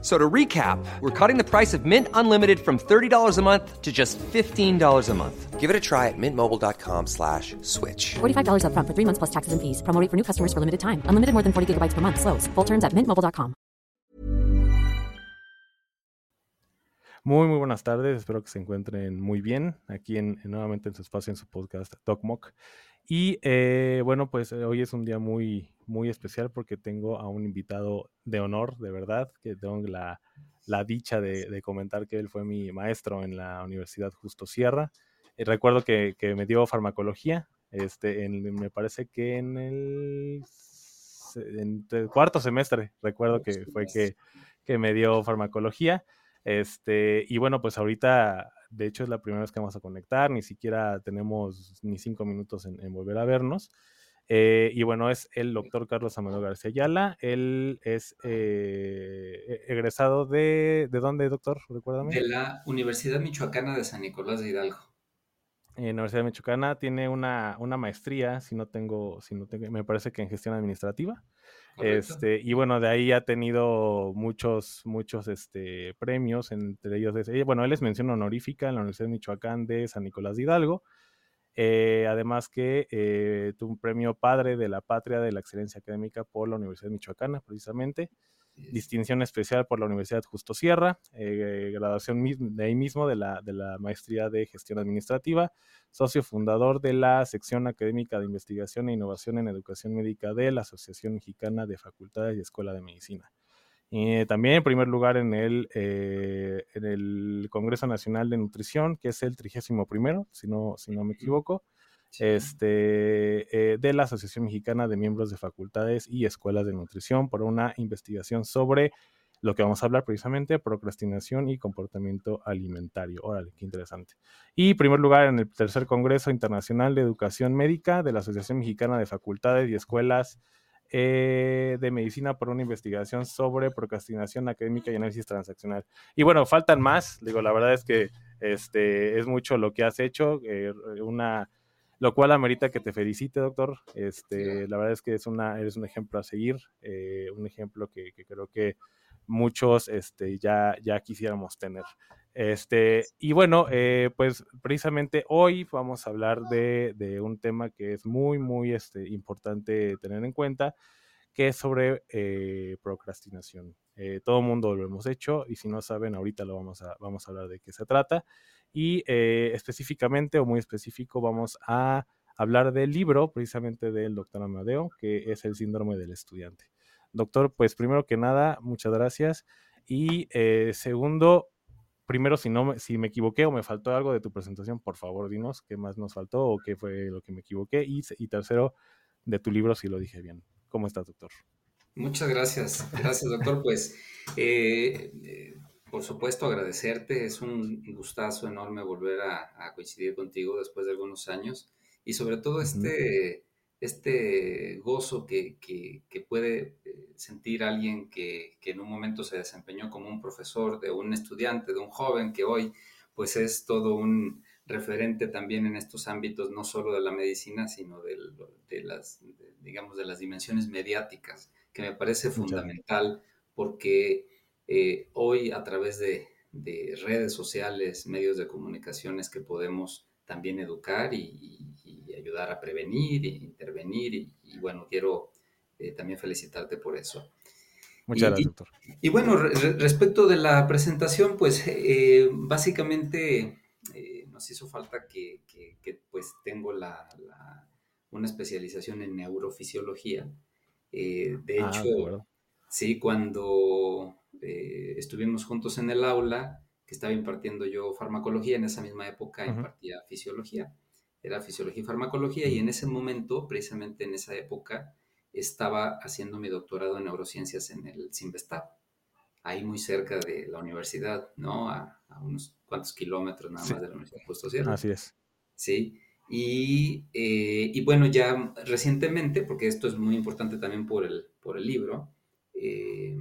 So to recap, we're cutting the price of Mint Unlimited from $30 a month to just $15 a month. Give it a try at mintmobile.com slash switch. $45 upfront for three months plus taxes and fees. Promo rate for new customers for limited time. Unlimited more than 40 gigabytes per month. Slows. Full terms at mintmobile.com. Muy, muy buenas tardes. Espero que se encuentren muy bien aquí en, en nuevamente en su espacio, en su podcast DocMock. Y eh, bueno, pues eh, hoy es un día muy, muy especial porque tengo a un invitado de honor, de verdad, que tengo la, la dicha de, de, comentar que él fue mi maestro en la Universidad Justo Sierra. Eh, recuerdo que, que, me dio farmacología, este, en, me parece que en el, en el, cuarto semestre, recuerdo que fue que, que me dio farmacología. Este, y bueno, pues ahorita de hecho, es la primera vez que vamos a conectar, ni siquiera tenemos ni cinco minutos en, en volver a vernos. Eh, y bueno, es el doctor Carlos Amado García Ayala. Él es eh, e-, egresado de. ¿De dónde, doctor? Recuérdame. De la Universidad Michoacana de San Nicolás de Hidalgo. La Universidad Michoacana tiene una, una maestría, si no tengo, si no tengo, me parece que en gestión administrativa. Este, y bueno, de ahí ha tenido muchos, muchos este, premios, entre ellos, es, bueno, él es mención honorífica en la Universidad de Michoacán de San Nicolás de Hidalgo, eh, además que eh, tuvo un premio Padre de la Patria de la Excelencia Académica por la Universidad Michoacana, precisamente, distinción especial por la Universidad Justo Sierra, eh, graduación de ahí mismo de la, de la maestría de gestión administrativa, socio fundador de la sección académica de investigación e innovación en educación médica de la Asociación Mexicana de Facultades y Escuela de Medicina. Y también en primer lugar en el, eh, en el Congreso Nacional de Nutrición, que es el 31 si no, si no me equivoco, este, eh, de la Asociación Mexicana de Miembros de Facultades y Escuelas de Nutrición por una investigación sobre lo que vamos a hablar precisamente, procrastinación y comportamiento alimentario. Órale, qué interesante. Y primer lugar en el tercer Congreso Internacional de Educación Médica de la Asociación Mexicana de Facultades y Escuelas eh, de Medicina por una investigación sobre procrastinación académica y análisis transaccional. Y bueno, faltan más, digo, la verdad es que este, es mucho lo que has hecho, eh, una lo cual amerita que te felicite, doctor. Este, la verdad es que es una, eres un ejemplo a seguir, eh, un ejemplo que, que, creo que muchos este, ya, ya quisiéramos tener. Este, y bueno, eh, pues precisamente hoy vamos a hablar de, de, un tema que es muy, muy este, importante tener en cuenta, que es sobre eh, procrastinación. Eh, todo el mundo lo hemos hecho y si no saben, ahorita lo vamos a, vamos a hablar de qué se trata y eh, específicamente o muy específico vamos a hablar del libro precisamente del doctor Amadeo, que es el síndrome del estudiante. Doctor, pues primero que nada, muchas gracias. Y eh, segundo, primero, si, no, si me equivoqué o me faltó algo de tu presentación, por favor, dinos qué más nos faltó o qué fue lo que me equivoqué. Y, y tercero, de tu libro, si lo dije bien. ¿Cómo estás, doctor? Muchas gracias. Gracias, doctor. Pues eh, por supuesto, agradecerte. Es un gustazo enorme volver a, a, coincidir contigo después de algunos años y sobre todo este, este gozo que, que, que puede eh, sentir alguien que, que, en un momento se desempeñó como un profesor de un estudiante, de un joven que hoy pues es todo un referente también en estos ámbitos, no solo de la medicina, sino de, de las, de, digamos, de las dimensiones mediáticas, que me parece fundamental porque eh, hoy a través de, de, redes sociales, medios de comunicaciones que podemos también educar y, y ayudar a prevenir e intervenir. Y, y bueno, quiero eh, también felicitarte por eso. Muchas gracias, doctor. Y, bueno, re, respecto de la presentación, pues eh, básicamente nos hizo falta que, que, que pues tengo la, la, una especialización en neurofisiología. Eh, de ah, hecho, de sí, cuando eh, estuvimos juntos en el aula, que estaba impartiendo yo farmacología, en esa misma época uh -huh. impartía fisiología, era fisiología y farmacología, uh -huh. y en ese momento, precisamente en esa época, estaba haciendo mi doctorado en neurociencias en el CIMBESTAB, ahí muy cerca de la universidad, ¿no? A, a unos cuantos kilómetros nada sí. más de la Universidad Justo Sierra. Así es. Sí, y, eh, y, bueno, ya recientemente, porque esto es muy importante también por el, por el libro, eh,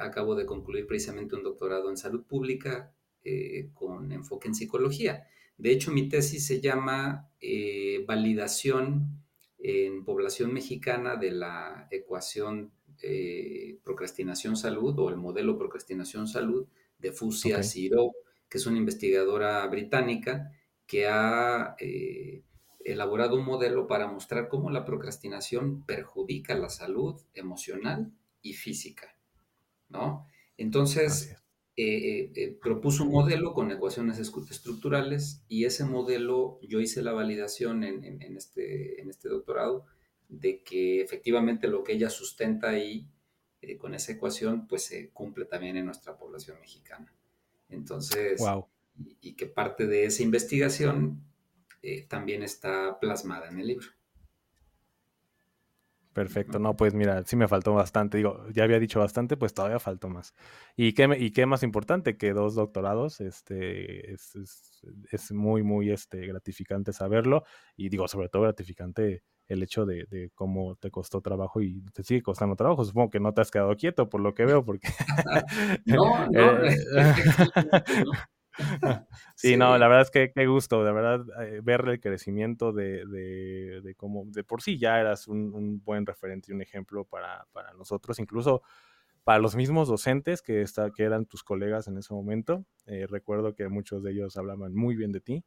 acabo de concluir precisamente un doctorado en salud pública eh, con enfoque en psicología. De hecho, mi tesis se llama eh, Validación en población mexicana de la ecuación eh, procrastinación-salud o el modelo procrastinación-salud de Fusia Ciro, que es una investigadora británica que ha elaborado un modelo para mostrar cómo la procrastinación perjudica la salud emocional y física, ¿no? Entonces, eh, eh, eh, propuso un modelo con ecuaciones estructurales y ese modelo yo hice la validación en, este, en este doctorado de que efectivamente lo que ella sustenta ahí con esa ecuación pues se cumple también en nuestra población mexicana. Entonces, y, y, que parte de esa investigación también está plasmada en el libro. Perfecto, no, pues mira, sí me faltó bastante, digo, ya había dicho bastante, pues todavía faltó más. Y qué, y qué más importante que dos doctorados, este, es, es, muy, muy este, gratificante saberlo, y digo, sobre todo gratificante el hecho de, de, cómo te costó trabajo y te sigue costando trabajo. Supongo que no te has quedado quieto por lo que veo, porque... no, no, sí, no, la verdad es que qué gusto, de verdad, eh, ver el crecimiento de, de, de, cómo de por sí ya eras un, buen referente y un ejemplo para, para, nosotros, incluso para los mismos docentes que, está, que eran tus colegas en ese momento. Eh, recuerdo que muchos de ellos hablaban muy bien de ti.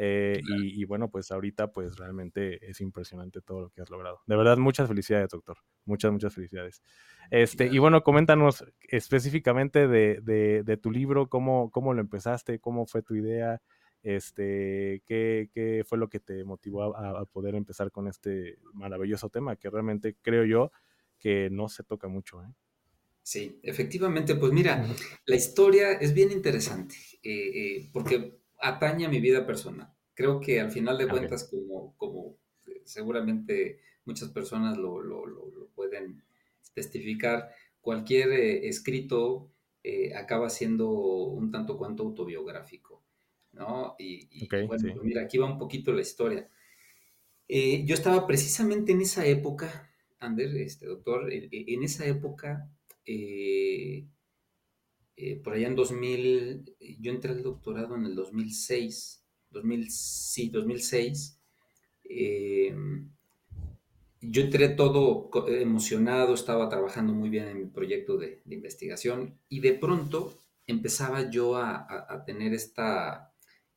Eh, y, bueno, pues ahorita pues realmente es impresionante todo lo que has logrado. De verdad, muchas felicidades, doctor. Muchas, muchas felicidades. Este, y bueno, coméntanos específicamente de, de, tu libro, cómo, cómo lo empezaste, cómo fue tu idea, este, qué, qué fue lo que te motivó a, poder empezar con este maravilloso tema que realmente creo yo que no se toca mucho. ¿eh? Sí, efectivamente, pues mira, la historia es bien interesante, eh, porque atañe a mi vida personal. Creo que al final de cuentas, como, como eh, seguramente muchas personas lo, pueden testificar, cualquier eh, escrito eh, acaba siendo un tanto cuanto autobiográfico, ¿no? Y, bueno, pues mira, aquí va un poquito la historia. yo estaba precisamente en esa época, Ander, este doctor, en, esa época eh, por allá en 2000, yo entré al doctorado en el 2006, 2000, sí, 2006. Eh, yo entré todo emocionado, estaba trabajando muy bien en mi proyecto de, investigación y de pronto empezaba yo a, tener esta,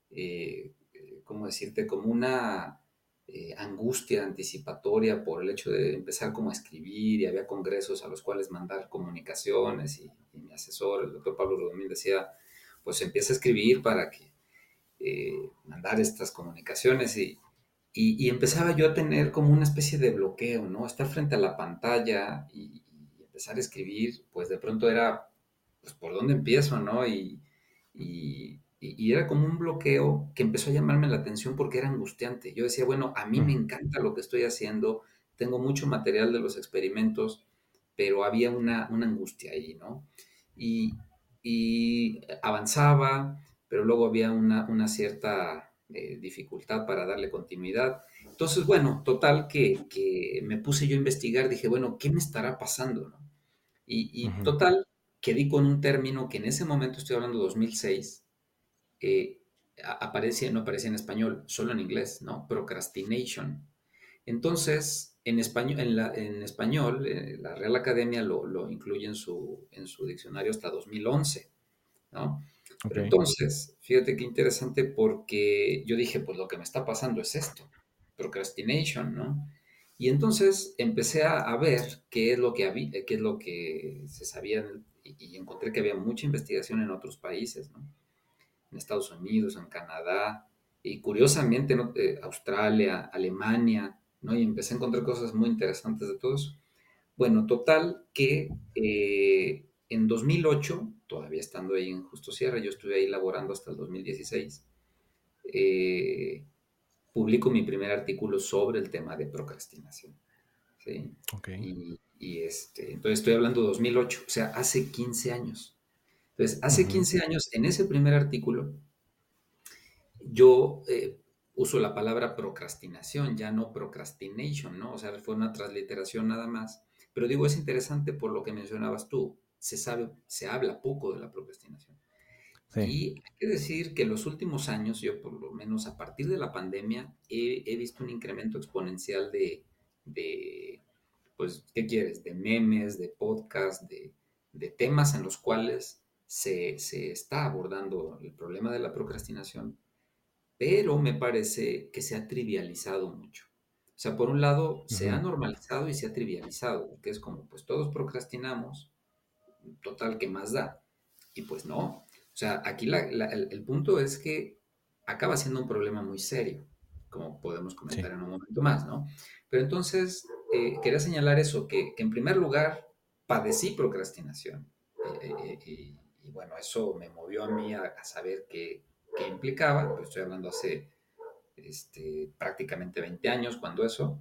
eh, ¿cómo decirte? Como una eh, angustia anticipatoria por el hecho de empezar como a escribir y había congresos a los cuales mandar comunicaciones y, mi asesor, el doctor Pablo Rodomín, decía, pues empieza a escribir para que eh, mandar estas comunicaciones y, y, empezaba yo a tener como una especie de bloqueo, ¿no? Estar frente a la pantalla y, empezar a escribir, pues de pronto era, pues por dónde empiezo, ¿no? y, y, era como un bloqueo que empezó a llamarme la atención porque era angustiante. Yo decía, bueno, a mí me encanta lo que estoy haciendo, tengo mucho material de los experimentos, pero había una, angustia ahí, ¿no? Y, avanzaba, pero luego había una, cierta eh, dificultad para darle continuidad. Entonces, bueno, total que, me puse yo a investigar, dije, bueno, ¿qué me estará pasando? Y, total, que di con un término que en ese momento, estoy hablando de 2006, eh, aparece, no aparece en español, solo en inglés, ¿no? Procrastination. Entonces, en español, en, la, en español eh, la Real Academia lo, incluye en su, en su diccionario hasta 2011, ¿no? entonces, fíjate qué interesante porque yo dije, pues lo que me está pasando es esto, procrastination, ¿no? Y entonces empecé a, ver qué es lo que había, qué es lo que se sabía y encontré que había mucha investigación en otros países, ¿no? En Estados Unidos, en Canadá, y curiosamente eh, Australia, Alemania, ¿no? Y empecé a encontrar cosas muy interesantes de todos. Bueno, total que eh, en 2008, todavía estando ahí en Justo Sierra, yo estuve ahí laborando hasta el 2016, eh, publico mi primer artículo sobre el tema de procrastinación. ¿sí? Okay. Y, este, entonces estoy hablando de 2008, o sea, hace 15 años. Entonces, hace 15 años, en ese primer artículo, yo eh, uso la palabra procrastinación, ya no procrastination, ¿no? O sea, fue una transliteración nada más. Pero digo, es interesante por lo que mencionabas tú. se sabe, se habla poco de la procrastinación. Y hay que decir que en los últimos años, yo por lo menos a partir de la pandemia, he, visto un incremento exponencial de, de, pues, ¿qué quieres? De memes, de podcasts, de, de temas en los cuales se, se, está abordando el problema de la procrastinación, pero me parece que se ha trivializado mucho. O sea, por un lado, se ha normalizado y se ha trivializado, que es como, pues todos procrastinamos, total, ¿qué más da? Y pues no, o sea, aquí el, punto es que acaba siendo un problema muy serio, como podemos comentar en un momento más, ¿no? Pero entonces, eh, quería señalar eso, que, en primer lugar, padecí procrastinación. Eh, eh, y, bueno, eso me movió a mí a, saber qué, implicaba, pues estoy hablando hace este, prácticamente 20 años, cuando eso,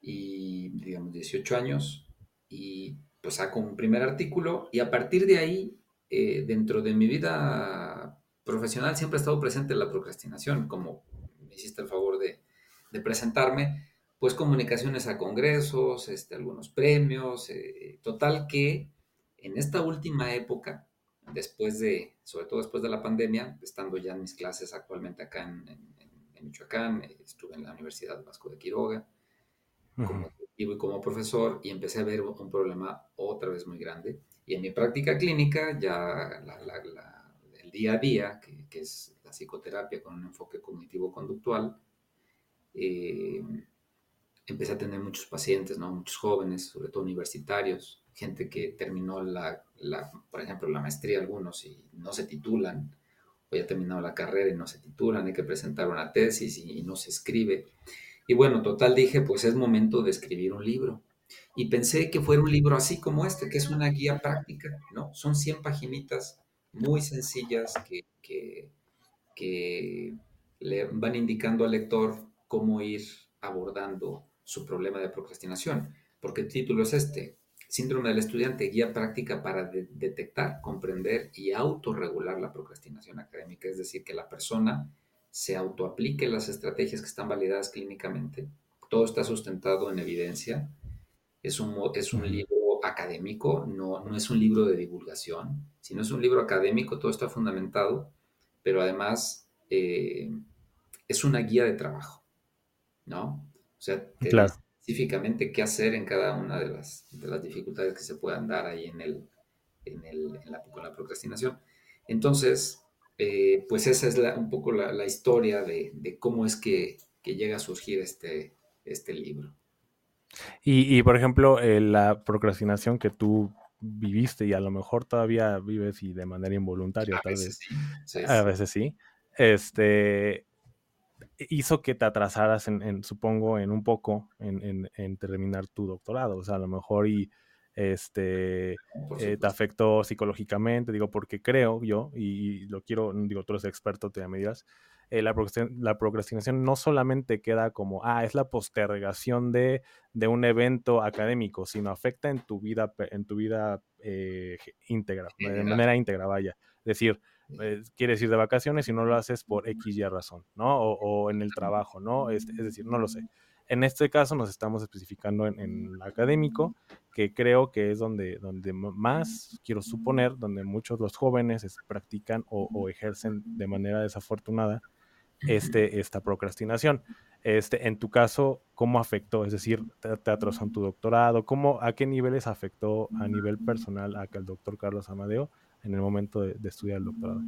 y digamos 18 años, y pues saco un primer artículo, y a partir de ahí eh, dentro de mi vida profesional siempre ha estado presente la procrastinación, como me hiciste el favor de, presentarme, pues comunicaciones a congresos, este, algunos premios, eh, total que en esta última época, después de, sobre todo después de la pandemia, estando ya en mis clases actualmente acá en, Michoacán, eh, estuve en la Universidad Vasco de Quiroga, como y como profesor, y empecé a ver un problema otra vez muy grande, y en mi práctica clínica, ya el día a día, que, es la psicoterapia con un enfoque cognitivo-conductual, eh, empecé a tener muchos pacientes, ¿no? muchos jóvenes, sobre todo universitarios, gente que terminó, la, por ejemplo, la maestría algunos y no se titulan, o ya terminado la carrera y no se titulan, hay que presentar una tesis y no se escribe. Y bueno, total dije, pues es momento de escribir un libro y pensé que fuera un libro así como este, que es una guía práctica, ¿no? Son 100 paginitas muy sencillas que, que, le van indicando al lector cómo ir abordando su problema de procrastinación, porque el título es este, Síndrome del estudiante, guía práctica para detectar, comprender y autorregular la procrastinación académica, es decir, que la persona se autoaplique las estrategias que están validadas clínicamente, todo está sustentado en evidencia, es un, es un libro académico, no, no es un libro de divulgación, sino es un libro académico, todo está fundamentado, pero además eh, es una guía de trabajo, ¿no? O sea, específicamente qué hacer en cada una de las, de las dificultades que se puedan dar ahí en, el, en, el, en la, con la procrastinación. Entonces, eh, pues esa es un poco la, historia de, de, cómo es que, que, llega a surgir este, este libro. Y, por ejemplo, eh, la procrastinación que tú viviste y a lo mejor todavía vives y de manera involuntaria, tal vez. A veces sí. Este hizo que te atrasaras en, supongo, en un poco en, terminar tu doctorado. O sea, a lo mejor y este eh, te afectó psicológicamente, digo, porque creo yo, y, lo quiero, digo, tú eres experto, te me dirás, eh, la, procrastinación, no solamente queda como, ah, es la postergación de, un evento académico, sino afecta en tu vida, en tu vida eh, íntegra, de manera íntegra, vaya. Es decir, eh, quieres ir de vacaciones y no lo haces por X y razón, ¿no? O, en el trabajo, ¿no? Es, es, decir, no lo sé. En este caso nos estamos especificando en, en académico, que creo que es donde, donde más, quiero suponer, donde muchos los jóvenes practican o, o ejercen de manera desafortunada este, esta procrastinación. Este, en tu caso, ¿cómo afectó? Es decir, te, atrasó en tu doctorado, ¿cómo, ¿a qué niveles afectó a nivel personal a el doctor Carlos Amadeo en el momento de, estudiar el doctorado?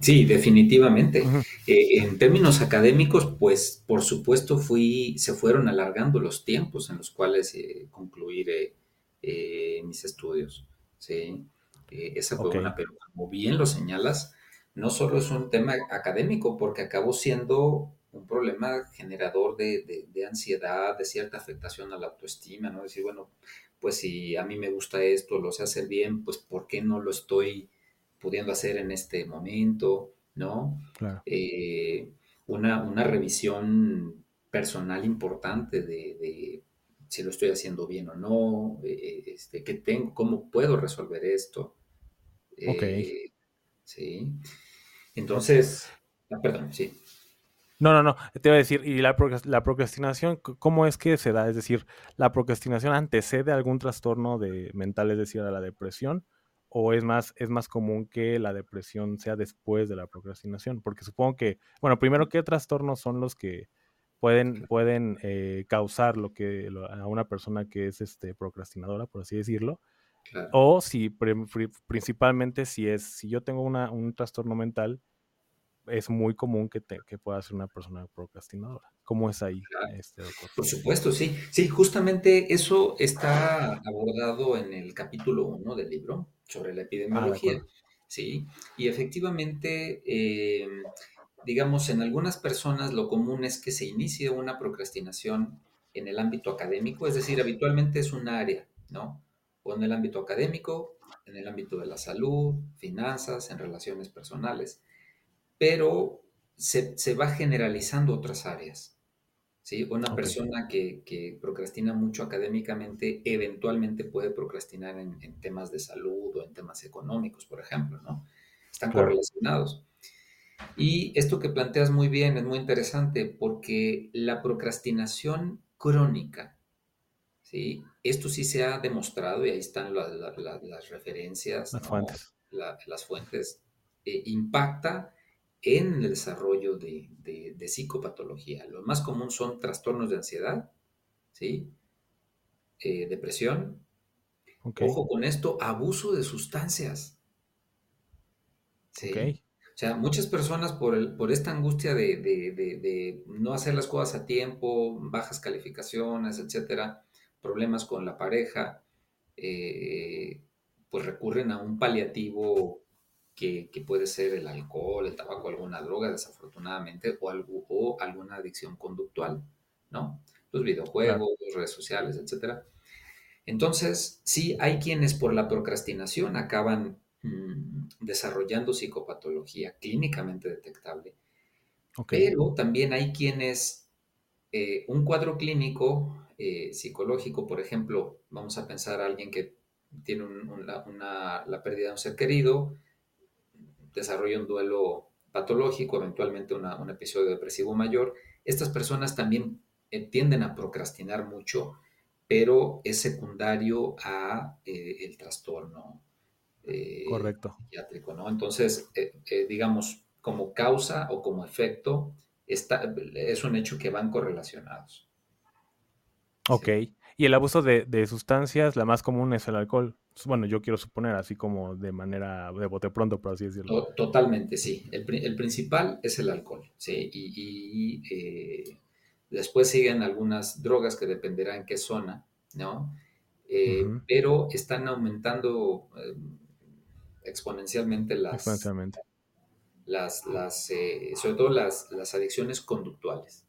Sí, definitivamente. Eh, en términos académicos, pues por supuesto fui, se fueron alargando los tiempos en los cuales eh, concluir eh, mis estudios. Sí, esa fue una, pero como bien lo señalas, no solo es un tema académico, porque acabó siendo un problema generador de, ansiedad, de cierta afectación a la autoestima, ¿no? Decir, bueno, pues si a mí me gusta esto, lo sé hacer bien, pues ¿por qué no lo estoy pudiendo hacer en este momento, ¿no? Eh, una, revisión personal importante de, si lo estoy haciendo bien o no, eh, este, ¿qué tengo? ¿Cómo puedo resolver esto? ok. Eh, sí. Entonces, ah, perdón, sí. No, no, no. Te iba a decir, ¿y la, la procrastinación, cómo es que se da? Es decir, ¿la procrastinación antecede algún trastorno de mental, es decir, a la depresión? ¿O es más, es más común que la depresión sea después de la procrastinación? Porque supongo que, bueno, primero, ¿qué trastornos son los que pueden, pueden eh, causar lo que a una persona que es este, procrastinadora, por así decirlo? O si principalmente si es, si yo tengo una, un trastorno mental, es muy común que, te, que pueda ser una persona procrastinadora. ¿Cómo es ahí, este doctor? Por supuesto, sí. Sí, justamente eso está abordado en el capítulo 1 del libro sobre la ah, epidemiología. sí, y efectivamente, em, digamos, en algunas personas lo común es que se inicie una procrastinación en el ámbito académico, es decir, habitualmente es un área, ¿no? O en el ámbito académico, en el ámbito de la salud, finanzas, en relaciones personales pero se, va generalizando otras áreas. ¿sí? Una persona que, procrastina mucho académicamente eventualmente puede procrastinar en, temas de salud o en temas económicos, por ejemplo, ¿no? Están correlacionados. Y esto que planteas muy bien es muy interesante porque la procrastinación crónica, ¿sí? Esto sí se ha demostrado y ahí están las referencias, las fuentes, las fuentes eh, impacta en el desarrollo de, psicopatología. Lo más común son trastornos de ansiedad, ¿sí? Eh, depresión. Ojo con esto, abuso de sustancias. ¿sí? O sea, muchas personas por, por esta angustia de, no hacer las cosas a tiempo, bajas calificaciones, etcétera, problemas con la pareja, eh, pues recurren a un paliativo que, puede ser el alcohol, el tabaco, alguna droga, desafortunadamente, o, algo, o alguna adicción conductual, ¿no? Los videojuegos, las redes sociales, etc. Entonces, sí, hay quienes por la procrastinación acaban mm, desarrollando psicopatología clínicamente detectable. Pero también hay quienes, eh, un cuadro clínico eh, psicológico, por ejemplo, vamos a pensar a alguien que tiene la pérdida de un ser querido, desarrolla un duelo patológico, eventualmente un episodio depresivo mayor, estas personas también eh, tienden a procrastinar mucho, pero es secundario a eh, el trastorno eh, Correcto. psiquiátrico, ¿no? Entonces, digamos, como causa o como efecto, está, es un hecho que van correlacionados. Ok. Y el abuso de, de, sustancias, la más común es el alcohol. Bueno, yo quiero suponer así como de manera de bote pronto, por así decirlo. Totalmente, sí. El, el principal es el alcohol, sí. Y, eh, después siguen algunas drogas que dependerá en qué zona, ¿no? Eh, pero están aumentando eh, exponencialmente las... Exponencialmente. Las, las sobre todo las, las adicciones conductuales,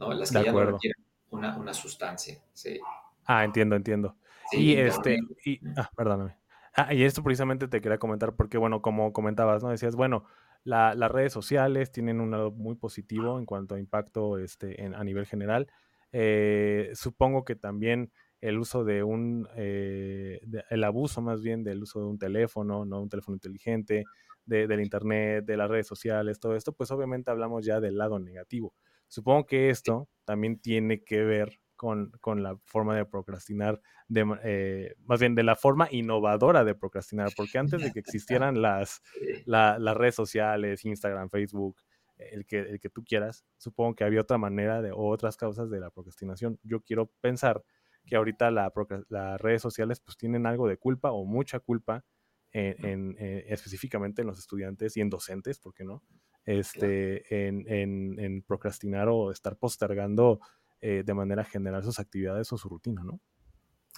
¿no? Las que ya no requieren una, una sustancia, sí. Ah, entiendo, entiendo y este, y, ah, perdóname. Ah, y esto precisamente te quería comentar porque, bueno, como comentabas, ¿no? Decías, bueno, las redes sociales tienen un lado muy positivo en cuanto a impacto este, en, a nivel general. Eh, supongo que también el uso de un, eh, el abuso más bien del uso de un teléfono, ¿no? Un teléfono inteligente, de, del internet, de las redes sociales, todo esto, pues obviamente hablamos ya del lado negativo. Supongo que esto también tiene que ver con, con la forma de procrastinar, de, eh, más bien de la forma innovadora de procrastinar, porque antes de que existieran las, las redes sociales, Instagram, Facebook, el que, el que tú quieras, supongo que había otra manera de, o otras causas de la procrastinación. Yo quiero pensar que ahorita la, las redes sociales pues tienen algo de culpa o mucha culpa en, eh, específicamente en los estudiantes y en docentes, ¿por qué no? Este, en, en, en, procrastinar o estar postergando eh, de manera general sus actividades o su rutina, ¿no?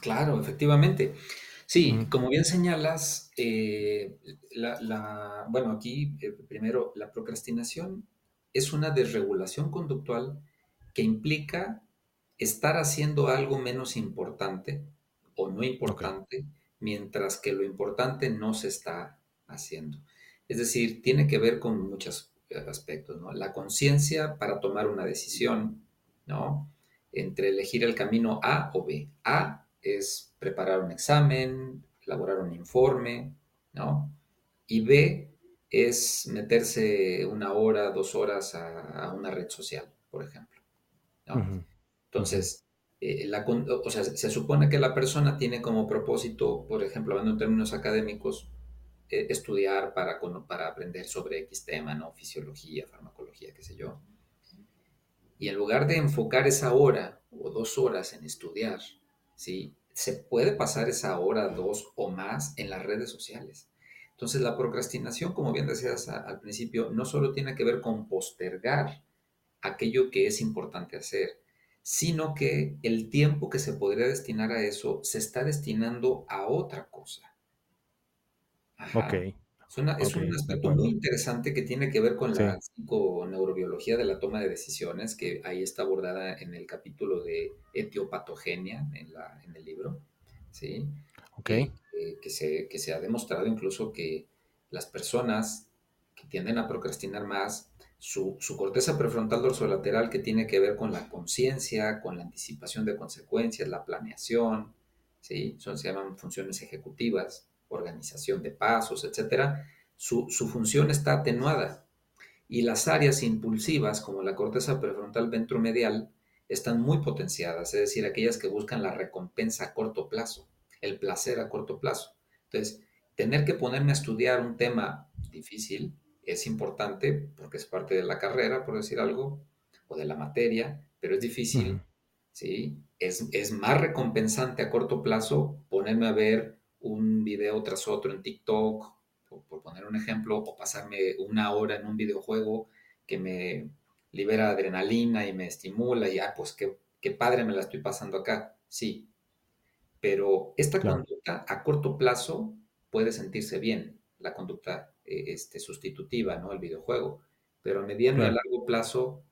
Claro, efectivamente. Sí, como bien señalas, eh, la, bueno, aquí eh, primero, la procrastinación es una desregulación conductual que implica estar haciendo algo menos importante o no importante, mientras que lo importante no se está haciendo. Es decir, tiene que ver con muchos aspectos, ¿no? La conciencia para tomar una decisión, ¿no? Entre elegir el camino A o B. A es preparar un examen, elaborar un informe, ¿no? Y B es meterse una hora, dos horas a, una red social, por ejemplo. Entonces, eh, la, o sea, se supone que la persona tiene como propósito, por ejemplo, hablando en términos académicos, eh, estudiar para, para aprender sobre X tema, ¿no? Fisiología, farmacología, qué sé yo. Y en lugar de enfocar esa hora o dos horas en estudiar, ¿sí? Se puede pasar esa hora, dos o más en las redes sociales. Entonces, la procrastinación, como bien decías al principio, no solo tiene que ver con postergar aquello que es importante hacer, sino que el tiempo que se podría destinar a eso se está destinando a otra cosa. Ok. Es, un aspecto muy interesante que tiene que ver con la psiconeurobiología de la toma de decisiones, que ahí está abordada en el capítulo de etiopatogenia en, la, en el libro. ¿sí? Ok. Eh, que, se, que se ha demostrado incluso que las personas que tienden a procrastinar más, su, su, corteza prefrontal dorsolateral que tiene que ver con la conciencia, con la anticipación de consecuencias, la planeación, ¿sí? Son, se llaman funciones ejecutivas organización de pasos, etcétera, su, función está atenuada. Y las áreas impulsivas, como la corteza prefrontal ventromedial, están muy potenciadas, es decir, aquellas que buscan la recompensa a corto plazo, el placer a corto plazo. Entonces, tener que ponerme a estudiar un tema difícil es importante porque es parte de la carrera, por decir algo, o de la materia, pero es difícil, ¿sí? Es, es más recompensante a corto plazo ponerme a ver un video tras otro en TikTok, por, poner un ejemplo, o pasarme una hora en un videojuego que me libera adrenalina y me estimula y, ah, pues qué, padre me la estoy pasando acá. Sí, pero esta conducta a corto plazo puede sentirse bien, la conducta eh, este, sustitutiva, ¿no? El videojuego, pero a mediano y a largo plazo,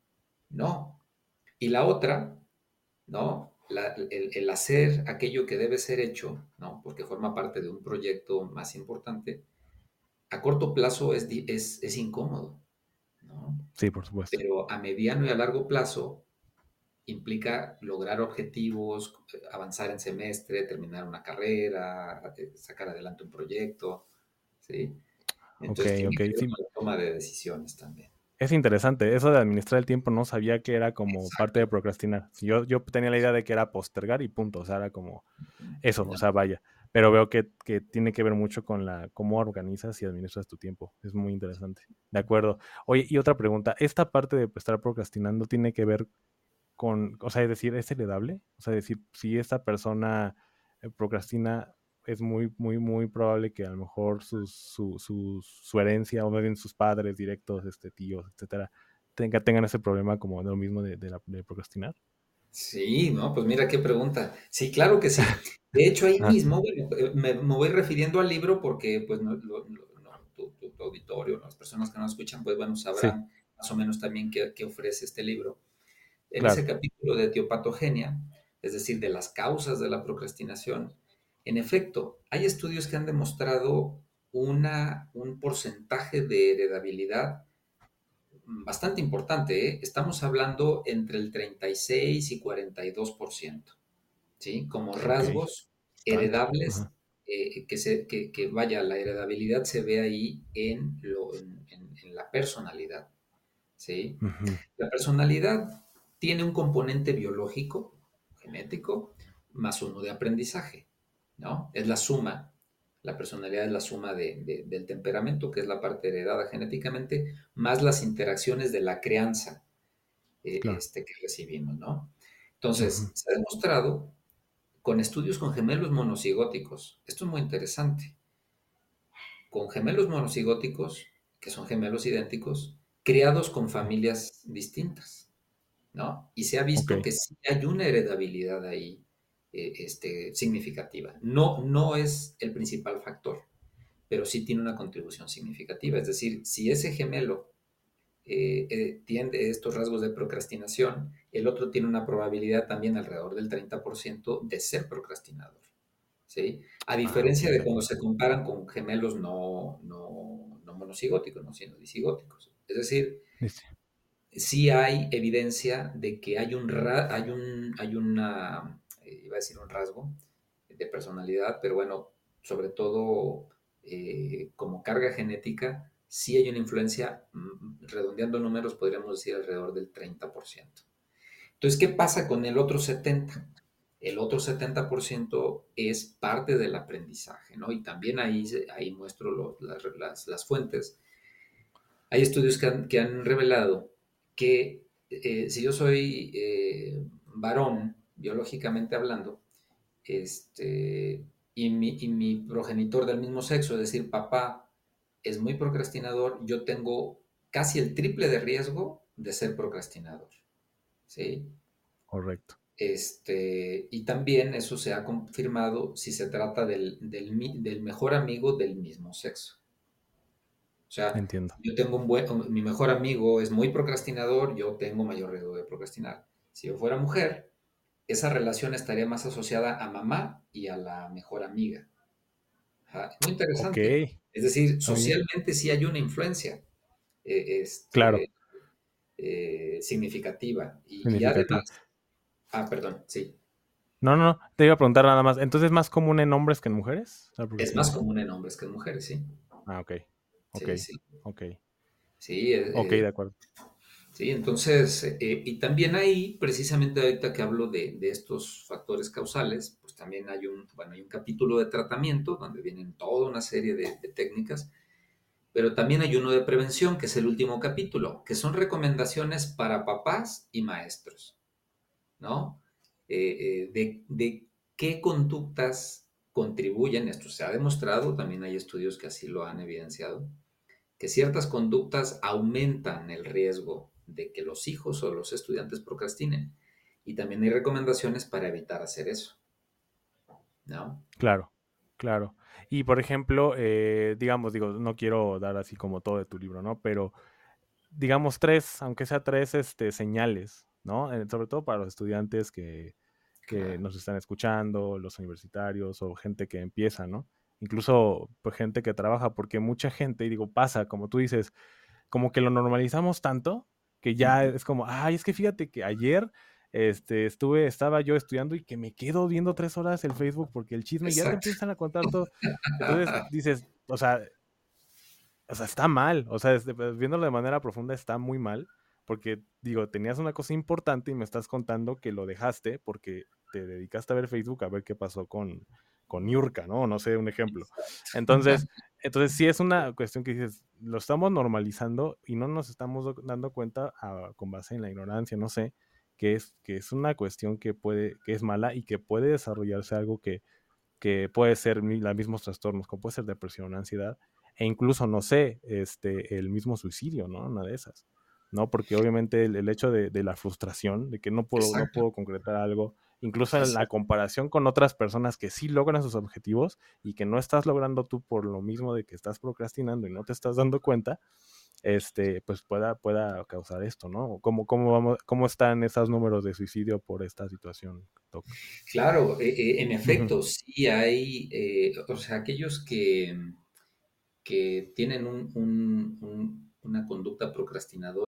no. Y la otra, ¿no? El, hacer aquello que debe ser hecho, ¿no? porque forma parte de un proyecto más importante, a corto plazo es, es, incómodo. ¿no? Sí, por supuesto. Pero a mediano y a largo plazo implica lograr objetivos, avanzar en semestre, terminar una carrera, eh, sacar adelante un proyecto. ¿sí? Entonces, okay, toma de decisiones también. Es interesante, eso de administrar el tiempo no sabía que era como parte de procrastinar. Yo, yo tenía la idea de que era postergar y punto, o sea, era como eso, o sea, vaya. Pero veo que, que, tiene que ver mucho con la cómo organizas y administras tu tiempo. Es muy interesante. De acuerdo. Oye, y otra pregunta, ¿esta parte de estar procrastinando tiene que ver con, o sea, es decir, ¿es heredable? O sea, es decir, si esta persona eh, procrastina, es muy, muy, muy probable que a lo mejor su, su, herencia, o más bien sus padres directos, este, tíos, etcétera, tenga, tengan ese problema como de lo mismo de, de, procrastinar? Sí, no, pues mira qué pregunta. Sí, claro que sí. De hecho, ahí ah. mismo, eh, me, voy refiriendo al libro porque, pues, no, tu, auditorio, las personas que nos escuchan, pues, bueno, sabrán más o menos también qué, qué ofrece este libro. En ese capítulo de etiopatogenia, es decir, de las causas de la procrastinación, en efecto, hay estudios que han demostrado una, un porcentaje de heredabilidad bastante importante. ¿eh? Estamos hablando entre el 36 y 42%, ¿sí? Como rasgos heredables, eh, que, se, que, vaya, la heredabilidad se ve ahí en, lo, en, la personalidad, ¿sí? La personalidad tiene un componente biológico, genético, más uno de aprendizaje. ¿No? Es la suma, la personalidad es la suma del temperamento, que es la parte heredada genéticamente, más las interacciones de la crianza eh, este, que recibimos, ¿no? Entonces, se ha demostrado con estudios con gemelos monocigóticos, esto es muy interesante, con gemelos monocigóticos, que son gemelos idénticos, criados con familias distintas, ¿no? Y se ha visto que sí hay una heredabilidad ahí eh, este, significativa. No, no es el principal factor, pero sí tiene una contribución significativa. Es decir, si ese gemelo eh, eh, tiene estos rasgos de procrastinación, el otro tiene una probabilidad también alrededor del 30% de ser procrastinador. ¿sí? A ah, diferencia de cuando se comparan con gemelos no, no, no monocigóticos, no siendo disigóticos. Es decir, sí hay evidencia de que hay, un, hay, un, hay una iba a decir un rasgo de personalidad, pero bueno, sobre todo eh, como carga genética, sí hay una influencia, mm, redondeando números, podríamos decir alrededor del 30%. Entonces, ¿qué pasa con el otro 70%? El otro 70% es parte del aprendizaje, ¿no? Y también ahí, ahí muestro las, fuentes. Hay estudios que han, revelado que eh, si yo soy eh, varón, biológicamente hablando, este, y mi, progenitor del mismo sexo, es decir, papá, es muy procrastinador, yo tengo casi el triple de riesgo de ser procrastinador. ¿Sí? Correcto. Este, y también eso se ha confirmado si se trata del, del, mejor amigo del mismo sexo. O sea, Entiendo. yo tengo un buen, mi mejor amigo es muy procrastinador, yo tengo mayor riesgo de procrastinar. Si yo fuera mujer, esa relación estaría más asociada a mamá y a la mejor amiga. Muy interesante. Es decir, socialmente sí hay una influencia. Eh, este, claro. Eh, significativa. Y, además. Ah, perdón, sí. No, no, te iba a preguntar nada más. ¿Entonces es más común en hombres que en mujeres? Es más común en hombres que en mujeres, sí. Ah, ok. Ok. Sí, Ok. Sí, eh, ok, de acuerdo. Sí, entonces, eh, y también ahí, precisamente ahorita que hablo de, estos factores causales, pues también hay un, bueno, hay un capítulo de tratamiento donde vienen toda una serie de, técnicas, pero también hay uno de prevención, que es el último capítulo, que son recomendaciones para papás y maestros, ¿no? Eh, eh, de, qué conductas contribuyen, esto se ha demostrado, también hay estudios que así lo han evidenciado, que ciertas conductas aumentan el riesgo de que los hijos o los estudiantes procrastinen. Y también hay recomendaciones para evitar hacer eso. ¿No? Claro, claro. Y por ejemplo, eh, digamos, digo, no quiero dar así como todo de tu libro, ¿no? Pero digamos tres, aunque sea tres este, señales, ¿no? Eh, sobre todo para los estudiantes que, que nos están escuchando, los universitarios o gente que empieza, ¿no? Incluso pues, gente que trabaja, porque mucha gente, y digo, pasa, como tú dices, como que lo normalizamos tanto que ya es como, ay, es que fíjate que ayer este, estuve, estaba yo estudiando y que me quedo viendo tres horas el Facebook porque el chisme ya te empiezan a contar todo. Entonces dices, o sea, o sea, está mal, o sea, pues, viéndolo de manera profunda está muy mal, porque digo, tenías una cosa importante y me estás contando que lo dejaste porque te dedicaste a ver Facebook a ver qué pasó con, con Niurka, ¿no? No sé, un ejemplo. Entonces, entonces sí es una cuestión que dices, lo estamos normalizando y no nos estamos dando cuenta con base en la ignorancia, no sé, que es, que es una cuestión que puede, que es mala y que puede desarrollarse algo que, que puede ser los mismos trastornos, como puede ser depresión, ansiedad, e incluso, no sé, este, el mismo suicidio, ¿no? Una de esas, ¿no? Porque obviamente el, hecho de, la frustración, de que no puedo, no puedo concretar algo, incluso en la comparación con otras personas que sí logran sus objetivos y que no estás logrando tú por lo mismo de que estás procrastinando y no te estás dando cuenta, este, pues pueda, pueda causar esto, ¿no? ¿Cómo, cómo, vamos, ¿Cómo están esos números de suicidio por esta situación? Claro, e, e, en efecto, sí hay, eh, o sea, aquellos que, que tienen una conducta procrastinadora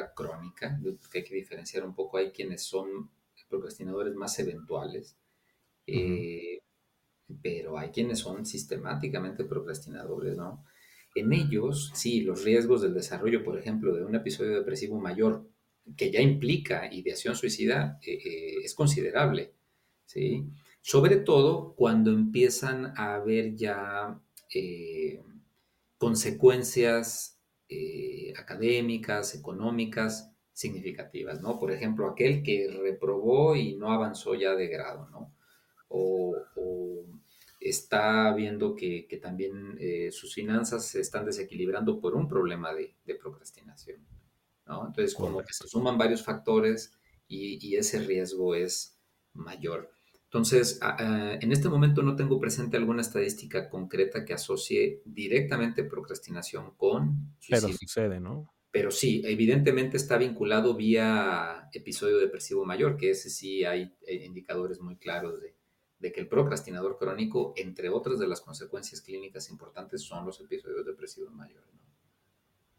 La crónica, que hay que diferenciar un poco. Hay quienes son procrastinadores más eventuales, eh, pero hay quienes son sistemáticamente procrastinadores, ¿no? En ellos, sí, los riesgos del desarrollo, por ejemplo, de un episodio depresivo mayor que ya implica ideación suicida eh, eh, es considerable. ¿sí? sobre todo cuando empiezan a haber ya eh, consecuencias eh, académicas, económicas significativas, ¿no? Por ejemplo, aquel que reprobó y no avanzó ya de grado, ¿no? O, está viendo que, también eh, sus finanzas se están desequilibrando por un problema de, procrastinación, ¿no? Entonces, como que se suman varios factores y ese riesgo es mayor. Entonces, en este momento no tengo presente alguna estadística concreta que asocie directamente procrastinación con suicidio. Pero sucede, ¿no? Pero sí, evidentemente está vinculado vía episodio depresivo mayor, que ese sí hay indicadores muy claros de, que el procrastinador crónico, entre otras de las consecuencias clínicas importantes, son los episodios depresivos mayores.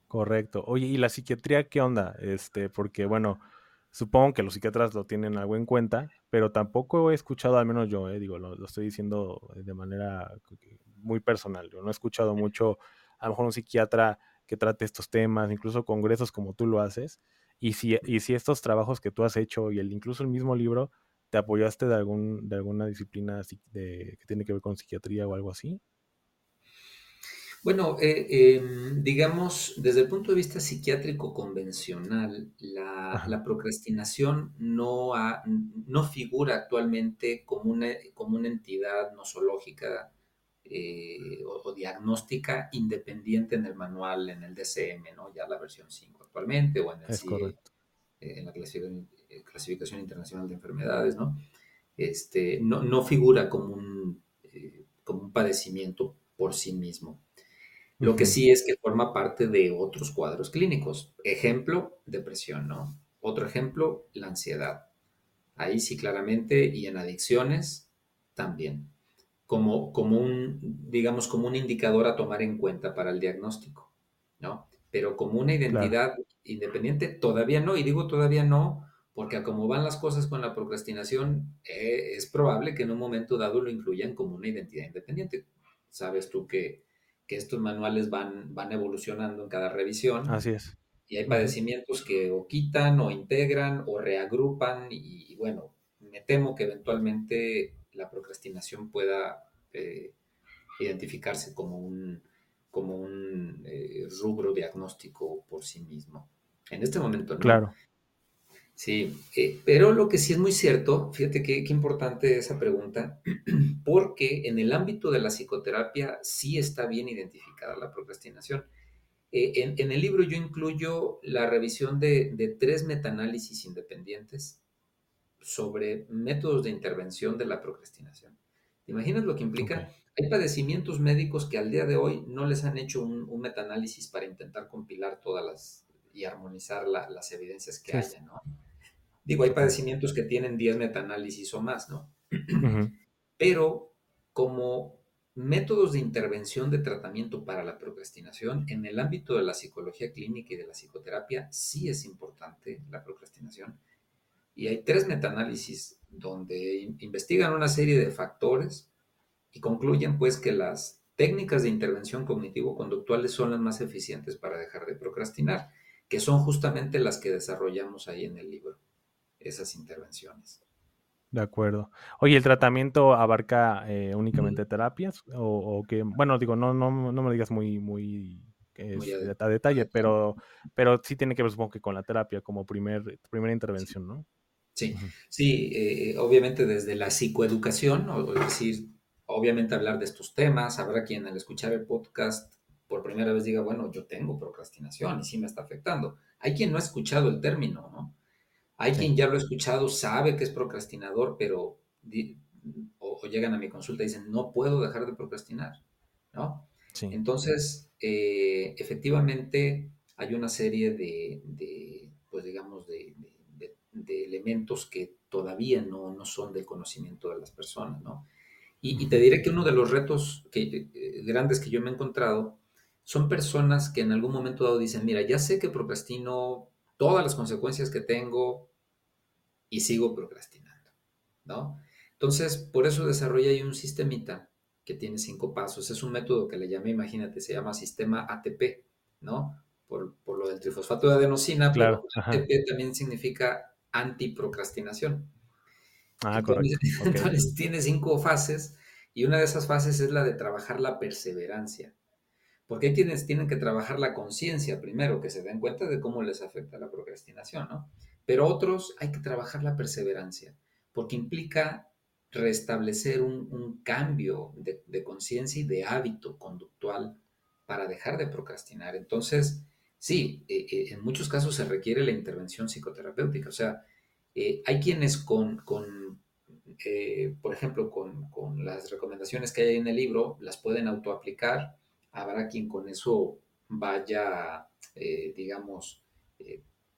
Correcto. Oye, ¿y la psiquiatría qué onda? Este, porque bueno, Supongo que los psiquiatras lo tienen algo en cuenta, pero tampoco he escuchado, al menos yo, eh, digo, lo, estoy diciendo de manera muy personal. Yo no he escuchado mucho, a lo mejor un psiquiatra que trate estos temas, incluso congresos como tú lo haces. Y si, y si estos trabajos que tú has hecho y el, incluso el mismo libro, ¿te apoyaste de, algún, de alguna disciplina de, que tiene que ver con psiquiatría o algo así? Bueno, eh, em, digamos, desde el punto de vista psiquiátrico convencional, la, procrastinación no, no figura actualmente como una, como una entidad nosológica eh, o, diagnóstica independiente en el manual, en el DCM, ¿no? Ya la versión 5 actualmente, o en el CIE, en la eh, clasificación, internacional de enfermedades, ¿no? Este, no, no figura como un, como un padecimiento por sí mismo. Lo que sí es que forma parte de otros cuadros clínicos. Ejemplo, depresión, ¿no? Otro ejemplo, la ansiedad. Ahí sí claramente, y en adicciones también. Como, como un, digamos, como un indicador a tomar en cuenta para el diagnóstico, ¿no? Pero como una identidad independiente, todavía no, y digo todavía no, porque como van las cosas con la procrastinación, eh, es probable que en un momento dado lo incluyan como una identidad independiente. Sabes tú que que estos manuales van, van evolucionando en cada revisión. Así es. Y hay padecimientos que o quitan o integran o reagrupan y, bueno, me temo que eventualmente la procrastinación pueda eh, identificarse como un, como un eh, rubro diagnóstico por sí mismo. En este momento no. Claro. Sí, eh, pero lo que sí es muy cierto, fíjate qué, importante esa pregunta, porque en el ámbito de la psicoterapia sí está bien identificada la procrastinación. Eh, en, el libro yo incluyo la revisión de, tres metaanálisis independientes sobre métodos de intervención de la procrastinación. ¿Te imaginas lo que implica? Hay padecimientos médicos que al día de hoy no les han hecho un, un metaanálisis para intentar compilar todas las y armonizar las evidencias que haya, ¿no? Digo, hay padecimientos que tienen 10 metaanálisis o más, ¿no? Pero como métodos de intervención de tratamiento para la procrastinación, en el ámbito de la psicología clínica y de la psicoterapia, sí es importante la procrastinación. Y hay tres metaanálisis donde investigan una serie de factores y concluyen pues que las técnicas de intervención cognitivo-conductuales son las más eficientes para dejar de procrastinar, que son justamente las que desarrollamos ahí en el libro esas intervenciones. De acuerdo. Oye, ¿el tratamiento abarca eh, únicamente terapias? O, que, bueno, digo, no, no, no me digas muy, muy, a, detalle, pero, pero sí tiene que ver, supongo que con la terapia como primer, primera intervención, ¿no? Sí, sí, eh, obviamente desde la psicoeducación, o, es decir, obviamente hablar de estos temas, habrá quien al escuchar el podcast por primera vez diga, bueno, yo tengo procrastinación y sí me está afectando. Hay quien no ha escuchado el término, ¿no? Hay quien ya lo ha escuchado, sabe que es procrastinador, pero o, llegan a mi consulta y dicen, no puedo dejar de procrastinar, ¿no? Entonces, eh, efectivamente, hay una serie de, pues digamos, de, elementos que todavía no, son del conocimiento de las personas, ¿no? Y, te diré que uno de los retos que, eh, grandes que yo me he encontrado son personas que en algún momento dado dicen, mira, ya sé que procrastino todas las consecuencias que tengo y sigo procrastinando, ¿no? Entonces, por eso desarrolla ahí un sistemita que tiene cinco pasos. Es un método que le llamé, imagínate, se llama sistema ATP, ¿no? Por, lo del trifosfato de adenosina, claro, ATP también significa antiprocrastinación. Ah, correcto. Entonces tiene cinco fases y una de esas fases es la de trabajar la perseverancia. Porque hay quienes tienen que trabajar la conciencia primero, que se den cuenta de cómo les afecta la procrastinación, ¿no? Pero otros hay que trabajar la perseverancia, porque implica restablecer un, cambio de, conciencia y de hábito conductual para dejar de procrastinar. Entonces, sí, eh, eh, en muchos casos se requiere la intervención psicoterapéutica. O sea, eh, hay quienes con, por ejemplo, con, con, las recomendaciones que hay en el libro, las pueden autoaplicar. Habrá quien con eso vaya, digamos,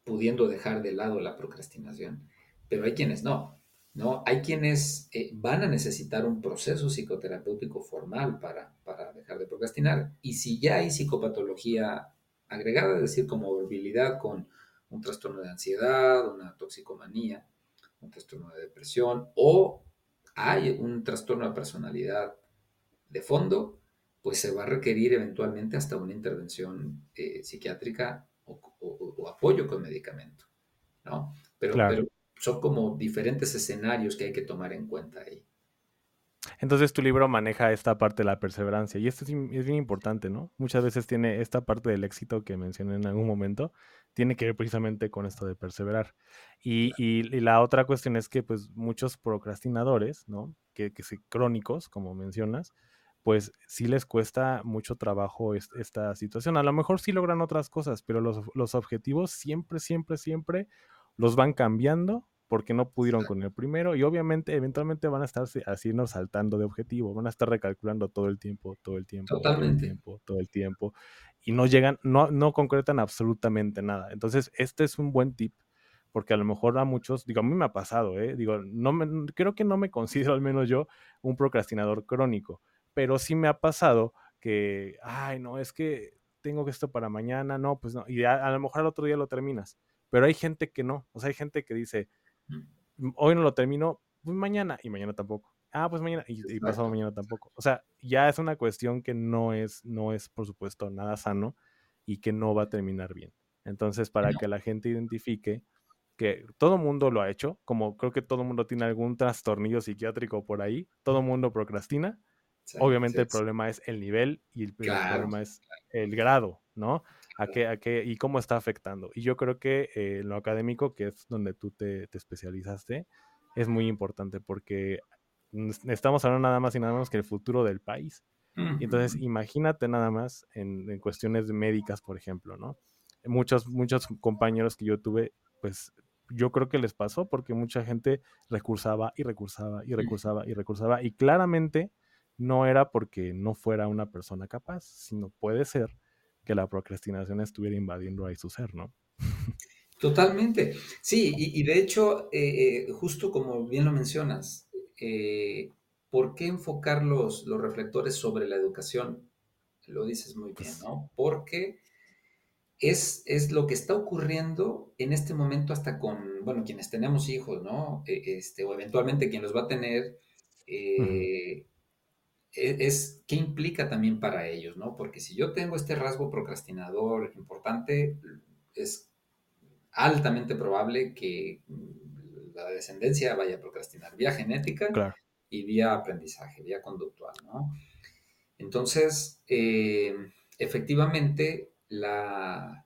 pudiendo dejar de lado la procrastinación, pero hay quienes no. ¿no? Hay quienes eh, van a necesitar un proceso psicoterapéutico formal para, dejar de procrastinar. Y si ya hay psicopatología agregada, es decir, como comorbilidad con un trastorno de ansiedad, una toxicomanía, un trastorno de depresión o hay un trastorno de personalidad de fondo, pues se va a requerir eventualmente hasta una intervención eh, psiquiátrica o, apoyo con medicamento, ¿no? Pero, pero son como diferentes escenarios que hay que tomar en cuenta ahí. Entonces tu libro maneja esta parte de la perseverancia y esto es, bien importante, ¿no? Muchas veces tiene esta parte del éxito que mencioné en algún momento, tiene que ver precisamente con esto de perseverar. Y, y, la otra cuestión es que pues muchos procrastinadores, ¿no? Que, que crónicos, como mencionas, pues sí les cuesta mucho trabajo esta situación. A lo mejor sí logran otras cosas, pero los, los objetivos siempre, siempre, siempre los van cambiando porque no pudieron con el primero y obviamente eventualmente van a estar haciendo saltando de objetivo, van a estar recalculando todo el tiempo, todo el tiempo, Totalmente. todo el tiempo, todo el tiempo y no llegan, no, no concretan absolutamente nada. Entonces, este es un buen tip porque a lo mejor a muchos, digo, a mí me ha pasado, ¿eh? digo, no me, creo que no me considero al menos yo un procrastinador crónico, pero sí me ha pasado que, ay, no, es que tengo esto para mañana, no, pues no, y a, a lo mejor al otro día lo terminas pero hay gente que no, o sea, hay gente que dice, mm, hoy no lo termino, pues mañana, y mañana tampoco. Ah, pues mañana, y, pasado mañana tampoco. O sea, ya es una cuestión que no es, no es, por supuesto, nada sano y que no va a terminar bien. Entonces, para que la gente identifique que todo mundo lo ha hecho, como creo que todo mundo tiene algún trastornillo psiquiátrico por ahí, todo mundo procrastina. Obviamente el problema es el nivel y el, problema es el grado, ¿no? a qué, a qué, y cómo está afectando. Y yo creo que eh, lo académico, que es donde tú te, te, especializaste, es muy importante porque estamos hablando nada más y nada menos que el futuro del país. Entonces, imagínate nada más en, en, cuestiones médicas, por ejemplo, ¿no? Muchos, muchos compañeros que yo tuve, pues yo creo que les pasó porque mucha gente recursaba y recursaba y recursaba y recursaba y claramente no era porque no fuera una persona capaz, sino puede ser que la procrastinación estuviera invadiendo ahí su ser, ¿no? Totalmente. Sí, y, de hecho, eh, eh, justo como bien lo mencionas, eh, ¿por qué enfocar los, los reflectores sobre la educación? Lo dices muy bien, ¿no? Porque es, es, lo que está ocurriendo en este momento hasta con, bueno, quienes tenemos hijos, ¿no? Este, o eventualmente quien los va a tener, e-, es qué implica también para ellos, ¿no? Porque si yo tengo este rasgo procrastinador importante, es altamente probable que la descendencia vaya a procrastinar vía genética y vía aprendizaje, vía conductual, ¿no? Entonces, eh, efectivamente, la,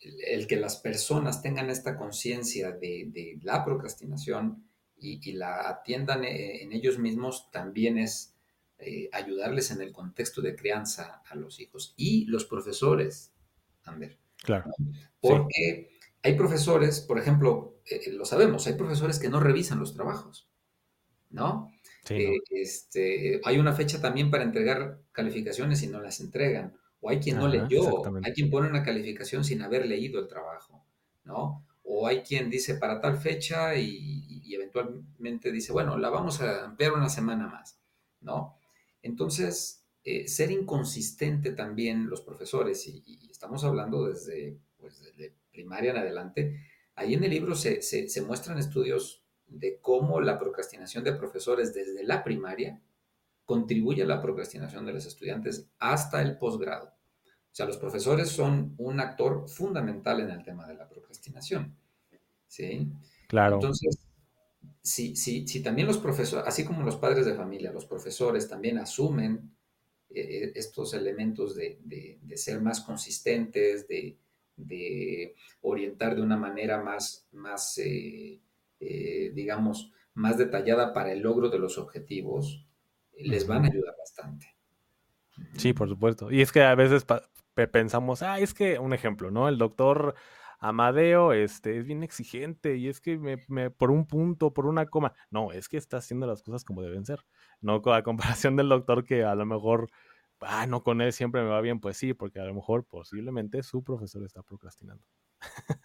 el que las personas tengan esta conciencia de, de la procrastinación y, la atiendan eh, en ellos mismos también es eh, ayudarles en el contexto de crianza a los hijos. Y los profesores, Amber. Claro. Porque hay profesores, por ejemplo, eh, lo sabemos, hay profesores que no revisan los trabajos, ¿no? este, hay una fecha también para entregar calificaciones y no las entregan. O hay quien no leyó, hay quien pone una calificación sin haber leído el trabajo, ¿no? O hay quien dice para tal fecha y, eventualmente dice, bueno, la vamos a ampliar una semana más, ¿no? Entonces, eh, ser inconsistente también los profesores, y, estamos hablando desde, pues, primaria en adelante, ahí en el libro se, se, muestran estudios de cómo la procrastinación de profesores desde la primaria contribuye a la procrastinación de los estudiantes hasta el posgrado. O sea, los profesores son un actor fundamental en el tema de la procrastinación. ¿Sí? Claro. Entonces, si, si, si también los profesores, así como los padres de familia, los profesores también asumen eh, estos elementos de, ser más consistentes, de, orientar de una manera más, más eh, eh, digamos, más detallada para el logro de los objetivos, les van a ayudar bastante. Sí, por supuesto. Y es que a veces pensamos, ah, es que un ejemplo, ¿no? El doctor Amadeo este, es bien exigente y es que me, por un punto, por una coma. No, es que está haciendo las cosas como deben ser. No la comparación del doctor que a lo mejor, ah, no, con él siempre me va bien. Pues sí, porque a lo mejor posiblemente su profesor está procrastinando.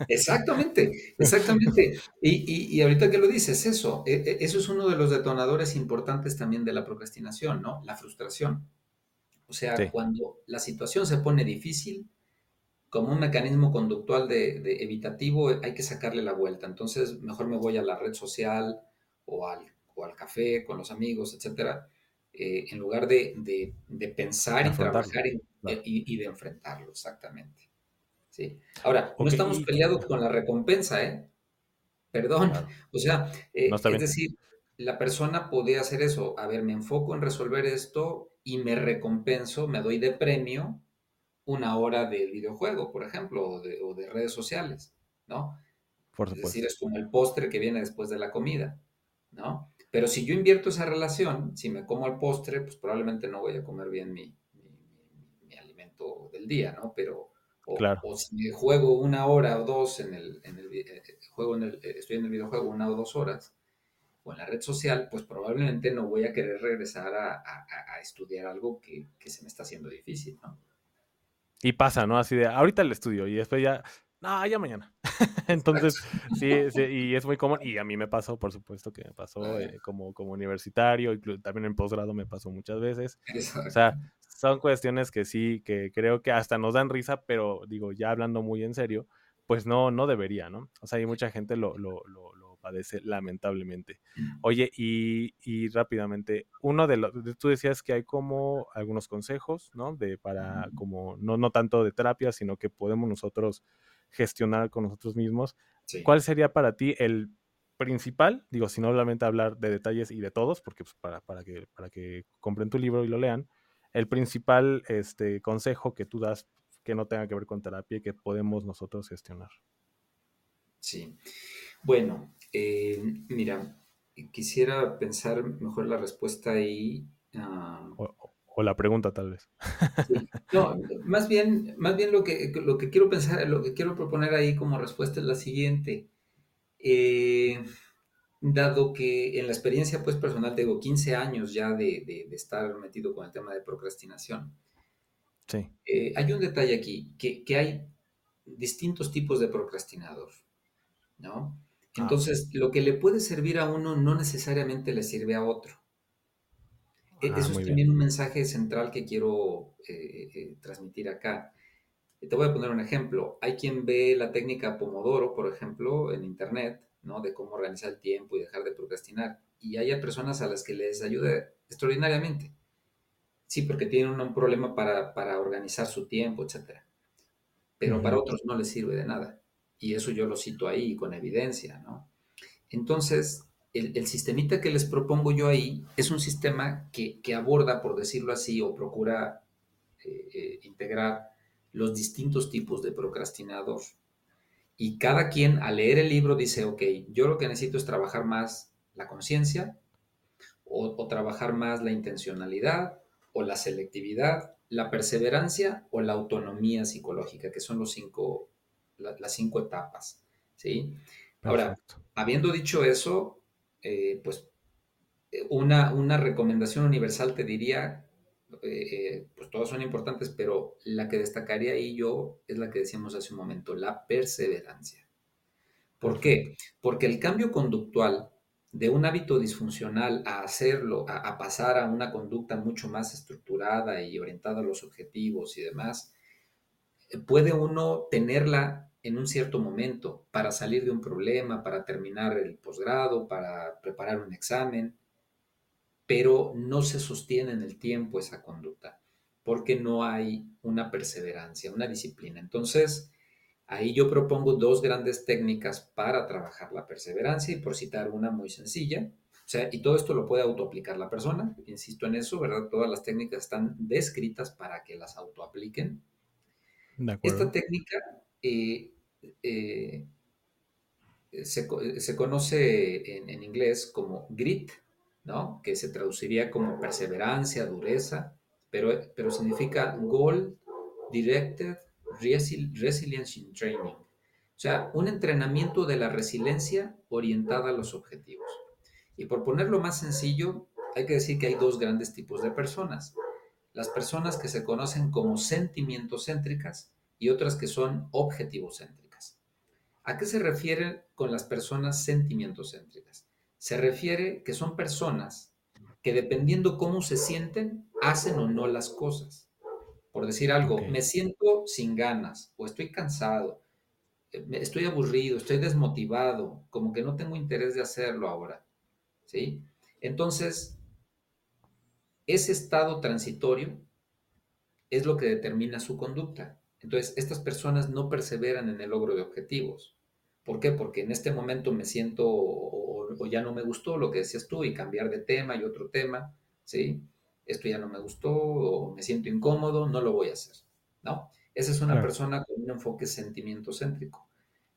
Exactamente, exactamente. Y, y, ahorita que lo dices, eso, e, e, eso es uno de los detonadores importantes también de la procrastinación, ¿no? La frustración. O sea, cuando la situación se pone difícil, como un mecanismo conductual de, evitativo, hay que sacarle la vuelta. Entonces, mejor me voy a la red social o al, o al café con los amigos, etcétera, eh, en lugar de, pensar y trabajar y, de enfrentarlo, exactamente. ¿Sí? Ahora, no estamos peleados con la recompensa, ¿eh? Perdón. O sea, eh, es decir, la persona puede hacer eso. A ver, me enfoco en resolver esto y me recompenso, me doy de premio una hora de videojuego, por ejemplo, o de, redes sociales, ¿no? Por. Es decir, es como el postre que viene después de la comida, ¿no? Pero si yo invierto esa relación, si me como el postre, pues probablemente no voy a comer bien mi, alimento del día, ¿no? Pero, o, claro. o, si juego una hora o dos en el, en el, eh, juego en el, eh, estoy en el videojuego una o dos horas, o en la red social, pues probablemente no voy a querer regresar a, estudiar algo que, que, se me está haciendo difícil, ¿no? Y pasa, ¿no? Así de, ahorita el estudio y después ya, no, ya mañana. Entonces, sí, y es muy común. Y a mí me pasó, por supuesto que me pasó eh, como, como universitario, y también en posgrado me pasó muchas veces. O sea, son cuestiones que sí, que creo que hasta nos dan risa, pero digo, ya hablando muy en serio, pues no, no debería, ¿no? O sea, hay mucha gente lo, lo, lo, padece lamentablemente. Mm. Oye, y, rápidamente, uno de los, tú decías que hay como algunos consejos, ¿no? De para como, no, no tanto de terapia, sino que podemos nosotros gestionar con nosotros mismos. ¿Cuál sería para ti el principal? Digo, si no solamente hablar de detalles y de todos, porque pues, para, para, que, para que compren tu libro y lo lean, el principal este, consejo que tú das que no tenga que ver con terapia y que podemos nosotros gestionar. Sí. Bueno, eh, mira, quisiera pensar mejor la respuesta ahí. Ah, o, la pregunta tal vez. No, más bien, más bien lo que, lo que quiero pensar, lo que quiero proponer ahí como respuesta es la siguiente. Eh, dado que en la experiencia pues personal tengo 15 años ya de, estar metido con el tema de procrastinación. Sí. Eh, hay un detalle aquí, que, que, hay distintos tipos de procrastinador, ¿no? Ah, Entonces, lo que le puede servir a uno no necesariamente le sirve a otro. E, ah, eso es también un mensaje central que quiero eh, eh, transmitir acá. Te voy a poner un ejemplo. Hay quien ve la técnica Pomodoro, por ejemplo, en Internet, ¿no? De cómo organizar el tiempo y dejar de procrastinar. Y hay personas a las que les ayuda extraordinariamente. Sí, porque tienen un, problema para, organizar su tiempo, etc. Pero para otros no les sirve de nada y eso yo lo cito ahí con evidencia, ¿no? Entonces, el, sistemita que les propongo yo ahí es un sistema que, aborda, por decirlo así, o procura eh, eh, integrar los distintos tipos de procrastinador. Y cada quien al leer el libro dice, ok, yo lo que necesito es trabajar más la conciencia, o, trabajar más la intencionalidad, o la selectividad, la perseverancia o la autonomía psicológica, que son los cinco las cinco etapas, ¿sí? Ahora, habiendo dicho eso, eh, pues una, una, recomendación universal te diría, eh, eh, pues todas son importantes, pero la que destacaría ahí yo es la que decíamos hace un momento, la perseverancia. ¿Por qué? Porque el cambio conductual de un hábito disfuncional a hacerlo, a, a, pasar a una conducta mucho más estructurada y orientada a los objetivos y demás, puede uno tenerla en un cierto momento para salir de un problema, para terminar el posgrado, para preparar un examen, pero no se sostiene en el tiempo esa conducta, porque no hay una perseverancia, una disciplina. Entonces, Ahí yo propongo dos grandes técnicas para trabajar la perseverancia y por citar una muy sencilla. Y todo esto lo puede autoaplicar la persona. Insisto en eso, ¿verdad? Todas las técnicas están descritas para que las autoapliquen. Esta técnica eh, eh, se, conoce en, en, inglés como grit, ¿no? Que se traduciría como perseverancia, dureza, pero, pero significa goal directed Resilience in Training. O sea, un entrenamiento de la resiliencia orientada a los objetivos. Y por ponerlo más sencillo, hay que decir que hay dos grandes tipos de personas. Las personas que se conocen como sentimientos céntricas y otras que son objetivos céntricas. ¿A qué se refiere con las personas sentimientos céntricas? Se refiere que son personas que dependiendo cómo se sienten, hacen o no las cosas. Por decir algo, me siento sin ganas o estoy cansado, eh, estoy aburrido, estoy desmotivado, como que no tengo interés de hacerlo ahora. ¿Sí? Entonces, ese estado transitorio es lo que determina su conducta. Entonces, estas personas no perseveran en el logro de objetivos. ¿Por qué? Porque en este momento me siento o, o ya no me gustó lo que decías tú y cambiar de tema y otro tema, ¿sí? esto ya no me gustó o me siento incómodo, no lo voy a hacer, ¿no? Esa es una persona con un enfoque sentimiento céntrico.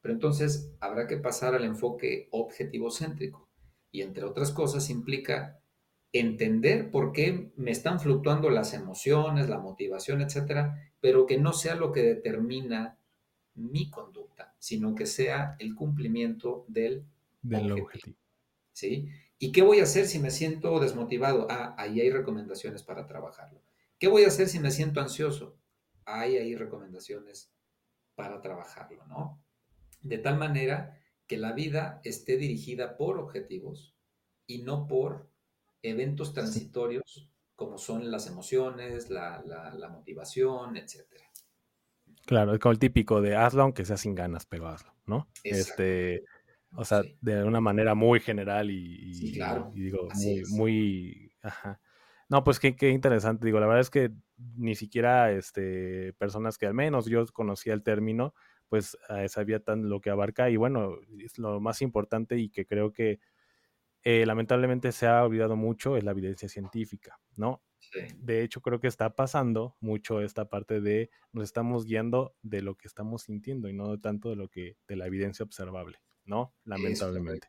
Pero entonces habrá que pasar al enfoque objetivo céntrico. Y entre otras cosas implica entender por qué me están fluctuando las emociones, la motivación, etcétera, pero que no sea lo que determina mi conducta, sino que sea el cumplimiento del, objetivo. objetivo. ¿Sí? ¿Y qué voy a hacer si me siento desmotivado? Ah, ahí hay recomendaciones para trabajarlo. ¿Qué voy a hacer si me siento ansioso? Ahí hay recomendaciones para trabajarlo, ¿no? De tal manera que la vida esté dirigida por objetivos y no por eventos transitorios como son las emociones, la, motivación, etc. Claro, es como el típico de hazlo aunque sea sin ganas, pero hazlo, ¿no? Este, o sea, de una manera muy general y, digo, muy, muy, ajá. No, pues qué, qué, interesante. Digo, la verdad es que ni siquiera este, personas que al menos yo conocía el término, pues sabía tan lo que abarca. Y bueno, es lo más importante y que creo que eh, lamentablemente se ha olvidado mucho es la evidencia científica, ¿no? De hecho, creo que está pasando mucho esta parte de nos estamos guiando de lo que estamos sintiendo y no tanto de lo que de la evidencia observable. ¿no? Lamentablemente.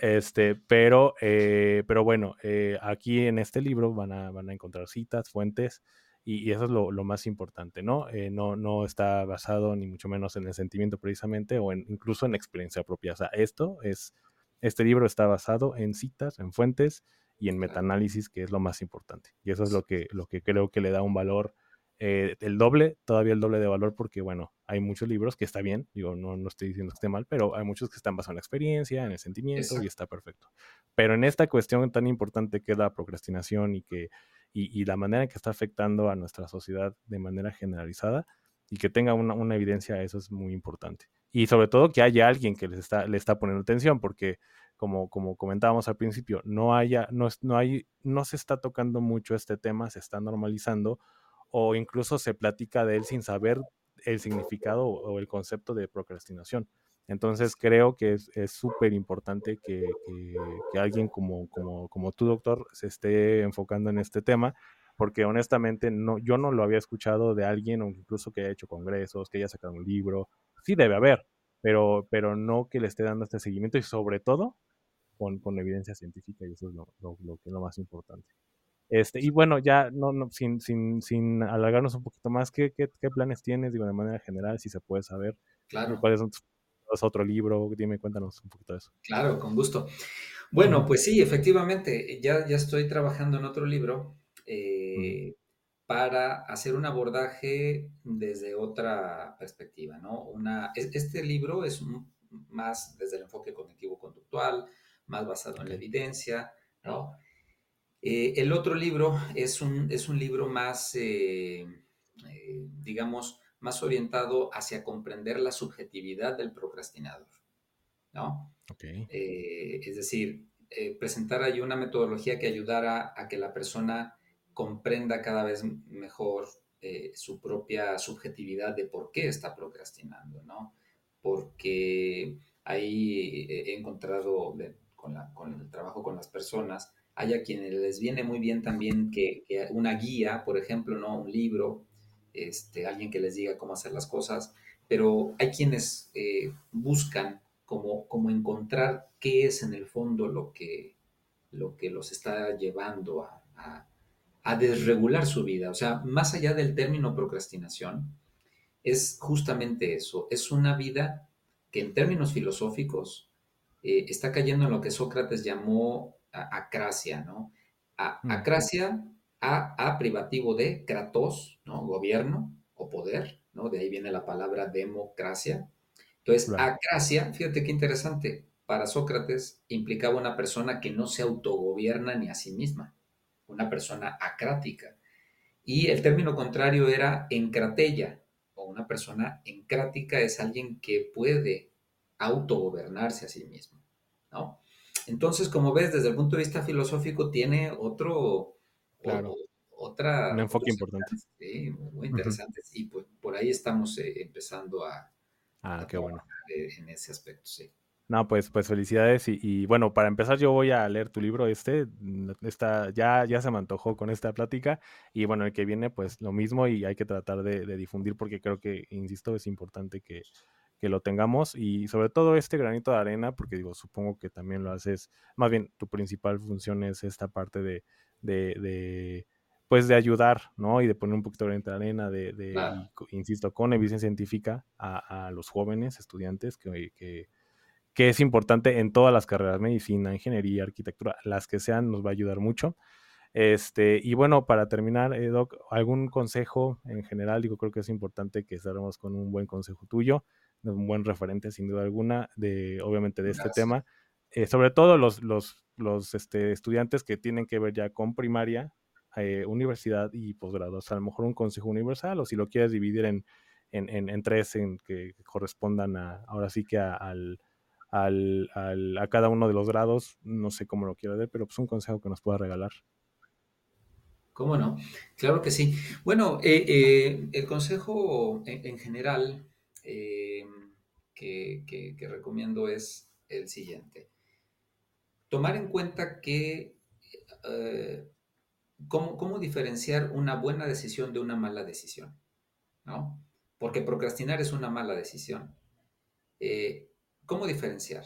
Este, pero, eh, pero bueno, eh, aquí en este libro van a, van a encontrar citas, fuentes, y, eso es lo, más importante, ¿no? Eh, ¿no? No está basado ni mucho menos en el sentimiento precisamente, o en, incluso en experiencia propia. O sea, esto es, este libro está basado en citas, en fuentes y en metaanálisis, que es lo más importante. Y eso es lo que, lo que creo que le da un valor eh, el doble, todavía el doble de valor porque, bueno, hay muchos libros que está bien, digo, no, no estoy diciendo que esté mal, pero hay muchos que están basados en la experiencia, en el sentimiento y está perfecto. Pero en esta cuestión tan importante que es la procrastinación y que y, la manera en que está afectando a nuestra sociedad de manera generalizada y que tenga una, una evidencia, eso es muy importante. Y sobre todo que haya alguien que les está, le está poniendo atención, porque como, como comentábamos al principio, no, haya, no, no, hay, no se está tocando mucho este tema, se está normalizando o incluso se platica de él sin saber el significado o el concepto de procrastinación. Entonces creo que es súper importante que, que, alguien como, como, como tú, doctor, se esté enfocando en este tema, porque honestamente no, yo no lo había escuchado de alguien, o incluso que haya hecho congresos, que haya sacado un libro. Sí debe haber, pero, pero no que le esté dando este seguimiento y sobre todo con, con evidencia científica, y eso es lo, lo, lo que es lo más importante. Este, y bueno, ya no, no sin, sin, sin alargarnos un poquito más, ¿qué, ¿qué, qué, planes tienes, digo, de manera general, si se puede saber? Claro. ¿Cuáles son tus otro libro? Dime, cuéntanos un poquito de eso. Claro, con gusto. Bueno, pues sí, efectivamente, ya, ya estoy trabajando en otro libro eh, para hacer un abordaje desde otra perspectiva, ¿no? Una, este libro es más desde el enfoque cognitivo-conductual, más basado en la evidencia, ¿no? Eh, el otro libro es un, es un libro más, eh, eh, digamos, más orientado hacia comprender la subjetividad del procrastinador, ¿no? es decir, presentar ahí una metodología que ayudara a que la persona comprenda cada vez mejor eh, su propia subjetividad de por qué está procrastinando, ¿no? Porque ahí he encontrado con, el trabajo con las personas, hay a quienes les viene muy bien también que, una guía, por ejemplo, ¿no? Un libro, este, alguien que les diga cómo hacer las cosas, pero hay quienes eh, buscan como, como encontrar qué es en el fondo lo que, lo que los está llevando a, a, desregular su vida. O sea, más allá del término procrastinación, es justamente eso, es una vida que en términos filosóficos eh, está cayendo en lo que Sócrates llamó acracia, ¿no? acracia, a, a, privativo de kratos, ¿no? Gobierno o poder, ¿no? De ahí viene la palabra democracia. Entonces, acracia, fíjate qué interesante, para Sócrates implicaba una persona que no se autogobierna ni a sí misma, una persona acrática. Y el término contrario era encratella, o una persona encrática es alguien que puede autogobernarse a sí mismo, ¿no? Entonces, como ves, desde el punto de vista filosófico tiene otro, claro. otra... Un enfoque importante. Sí, muy interesante. Y pues por ahí estamos eh, empezando a... Ah, qué bueno. En ese aspecto, sí. No, pues, pues felicidades. Y, bueno, para empezar, yo voy a leer tu libro este. Mm, está, ya, ya se me antojó con esta plática. Y bueno, el que viene, pues lo mismo, y hay que tratar de, difundir, porque creo que, insisto, es importante que, que, lo tengamos. Y sobre todo este granito de arena, porque digo, supongo que también lo haces. Más bien, tu principal función es esta parte de, de, de pues de ayudar, ¿no? Y de poner un poquito de granito de arena, de, de insisto, con evidencia científica a, a los jóvenes estudiantes que, que que es importante en todas las carreras, medicina, ingeniería, arquitectura, las que sean, nos va a ayudar mucho. Este, y bueno, para terminar, eh, Doc, algún consejo en general, digo, creo que es importante que cerremos con un buen consejo tuyo, un buen referente, sin duda alguna, de, obviamente, de este tema. Eh, sobre todo los, los, los este, estudiantes que tienen que ver ya con primaria, eh, universidad y posgrado. O sea, a lo mejor un consejo universal, o si lo quieres dividir en, en, en, en tres en que correspondan a, ahora sí que al al, a cada uno de los grados. No sé cómo lo quiero ver, pero pues un consejo que nos pueda regalar. ¿Cómo no? Claro que sí. Bueno, eh, eh, el consejo en, general eh, que, recomiendo es el siguiente. Tomar en cuenta que cómo, cómo, diferenciar una buena decisión de una mala decisión, ¿no? Porque procrastinar es una mala decisión. ¿Cómo diferenciar?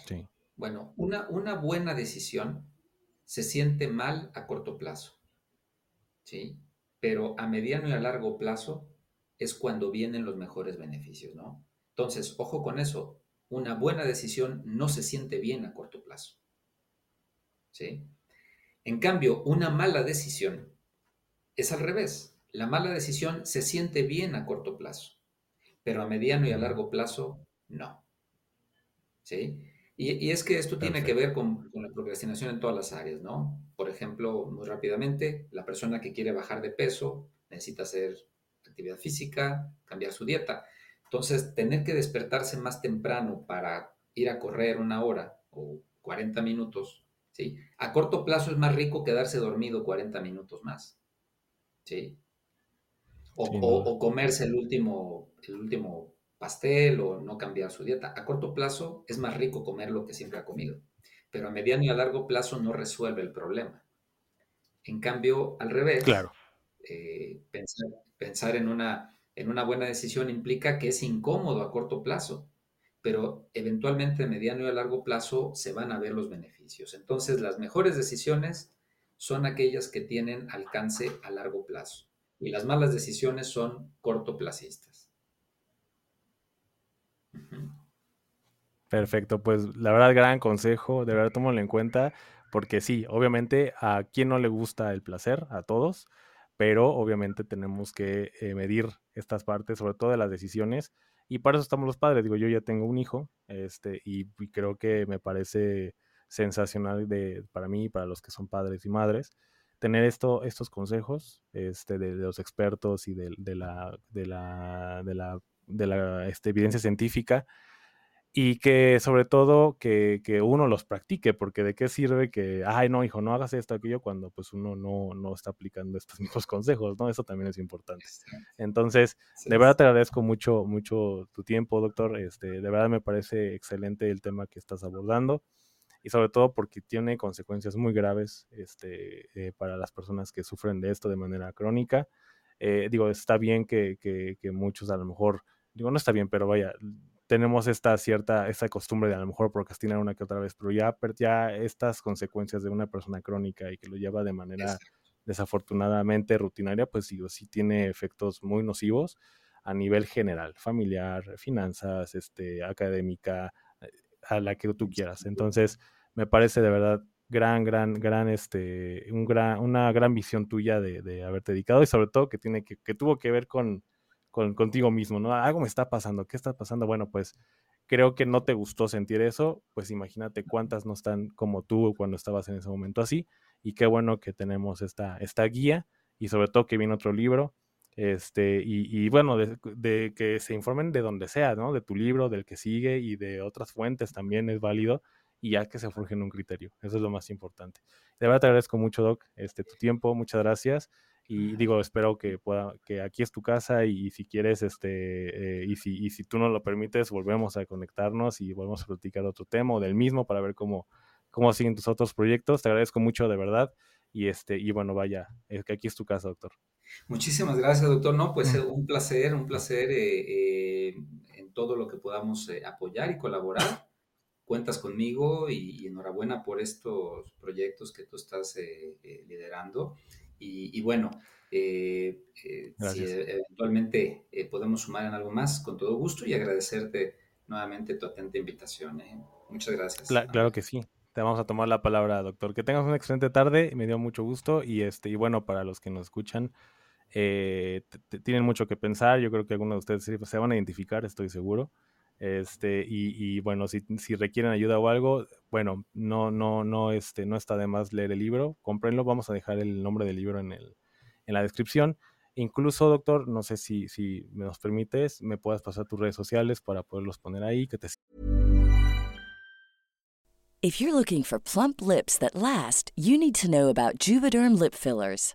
Bueno, una, una buena decisión se siente mal a corto plazo, ¿sí? Pero a mediano y a largo plazo es cuando vienen los mejores beneficios, ¿no? Entonces, ojo con eso, una buena decisión no se siente bien a corto plazo, ¿sí? En cambio, una mala decisión es al revés. La mala decisión se siente bien a corto plazo, pero a mediano y a largo plazo no. ¿Sí? Y, es que esto tiene que ver con, la procrastinación en todas las áreas, ¿no? Por ejemplo, muy rápidamente, la persona que quiere bajar de peso necesita hacer actividad física, cambiar su dieta. Entonces, tener que despertarse más temprano para ir a correr una hora o 40 minutos, ¿sí? A corto plazo es más rico quedarse dormido 40 minutos más, ¿sí? O, o comerse el último, el último pastel o no cambiar su dieta. A corto plazo es más rico comer lo que siempre ha comido, pero a mediano y a largo plazo no resuelve el problema. En cambio, al revés, claro. Eh, pensar, en, una, en una buena decisión implica que es incómodo a corto plazo, pero eventualmente a mediano y a largo plazo se van a ver los beneficios. Entonces, las mejores decisiones son aquellas que tienen alcance a largo plazo y las malas decisiones son cortoplacistas. Perfecto, pues la verdad, gran consejo, de verdad tómalo en cuenta, porque sí, obviamente a quien no le gusta el placer, a todos, pero obviamente tenemos que eh, medir estas partes, sobre todo de las decisiones, y para eso estamos los padres. Digo, yo ya tengo un hijo, este, y, creo que me parece sensacional de, para mí y para los que son padres y madres, tener esto, estos consejos este, de, los expertos y de, la, de la, de la, de la este, evidencia científica y que sobre todo que, que, uno los practique, porque de qué sirve que, ay, no, hijo, no hagas esto, aquello, cuando pues uno no, no está aplicando estos mismos consejos, ¿no? Eso también es importante. Entonces, de verdad te agradezco mucho, mucho tu tiempo, doctor. Este, de verdad me parece excelente el tema que estás abordando y sobre todo porque tiene consecuencias muy graves este, eh, para las personas que sufren de esto de manera crónica. Eh, digo, está bien que, que, que muchos a lo mejor, digo, no está bien, pero vaya, tenemos esta cierta, esta costumbre de a lo mejor procrastinar una que otra vez, pero ya, ya estas consecuencias de una persona crónica y que lo lleva de manera desafortunadamente rutinaria, pues sí, sí tiene efectos muy nocivos a nivel general, familiar, finanzas, este, académica, eh, a la que tú quieras. Entonces, me parece de verdad gran, gran, gran, este, un gran, una gran visión tuya de, de haberte dedicado y sobre todo que tiene que, que tuvo que ver con, con, contigo mismo, ¿no? Algo me está pasando, ¿qué está pasando? Bueno, pues creo que no te gustó sentir eso, pues imagínate cuántas no están como tú cuando estabas en ese momento así, y qué bueno que tenemos esta, esta guía, y sobre todo que viene otro libro, este, y, y bueno, de, de, que se informen de donde sea, ¿no? De tu libro, del que sigue, y de otras fuentes también es válido, y ya que se forjen un criterio, eso es lo más importante. De verdad te agradezco mucho, Doc, este, tu tiempo, muchas gracias, y digo, espero que pueda, que aquí es tu casa y, si quieres, este, eh, y, si, y si tú nos lo permites, volvemos a conectarnos y volvemos a platicar otro tema o del mismo para ver cómo, cómo siguen tus otros proyectos. Te agradezco mucho, de verdad. Y, este, y bueno, vaya, es que aquí es tu casa, doctor. Muchísimas gracias, doctor. No, pues mm. un placer, un placer eh, eh, en todo lo que podamos apoyar y colaborar. Cuentas conmigo y, enhorabuena por estos proyectos que tú estás liderando. Y, bueno, eh, eh, si eventualmente eh, podemos sumar en algo más, con todo gusto y agradecerte nuevamente tu atenta invitación. Muchas gracias. claro que sí. Te vamos a tomar la palabra, doctor. Que tengas una excelente tarde. Me dio mucho gusto. Y este, y bueno, para los que nos escuchan, tienen mucho que pensar. Yo creo que algunos de ustedes se van a identificar, estoy seguro. Este, y, bueno, si, si, requieren ayuda o algo, bueno, no, no, no, este, no está de más leer el libro, cómprenlo, vamos a dejar el nombre del libro en, el, en la descripción. Incluso, doctor, no sé si, si me nos permites, me puedas pasar tus redes sociales para poderlos poner ahí, que te If you're looking for plump lips that last, you need to know about Juvederm lip fillers.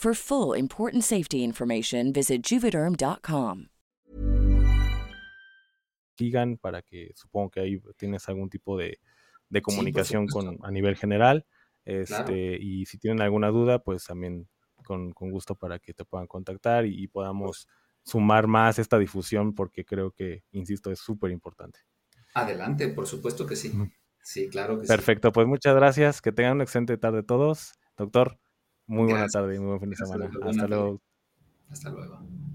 For full important safety information, visit juvederm.com. Digan para que supongo que ahí tienes algún tipo de, de comunicación sí, con a nivel general. Este, claro. Y si tienen alguna duda, pues también con, con gusto para que te puedan contactar y, y podamos sumar más esta difusión porque creo que, insisto, es súper importante. Adelante, por supuesto que sí. Sí, claro que Perfecto, sí. pues muchas gracias. Que tengan una excelente tarde todos. Doctor, muy buena tarde y muy buen fin de semana. Hasta luego. Hasta luego.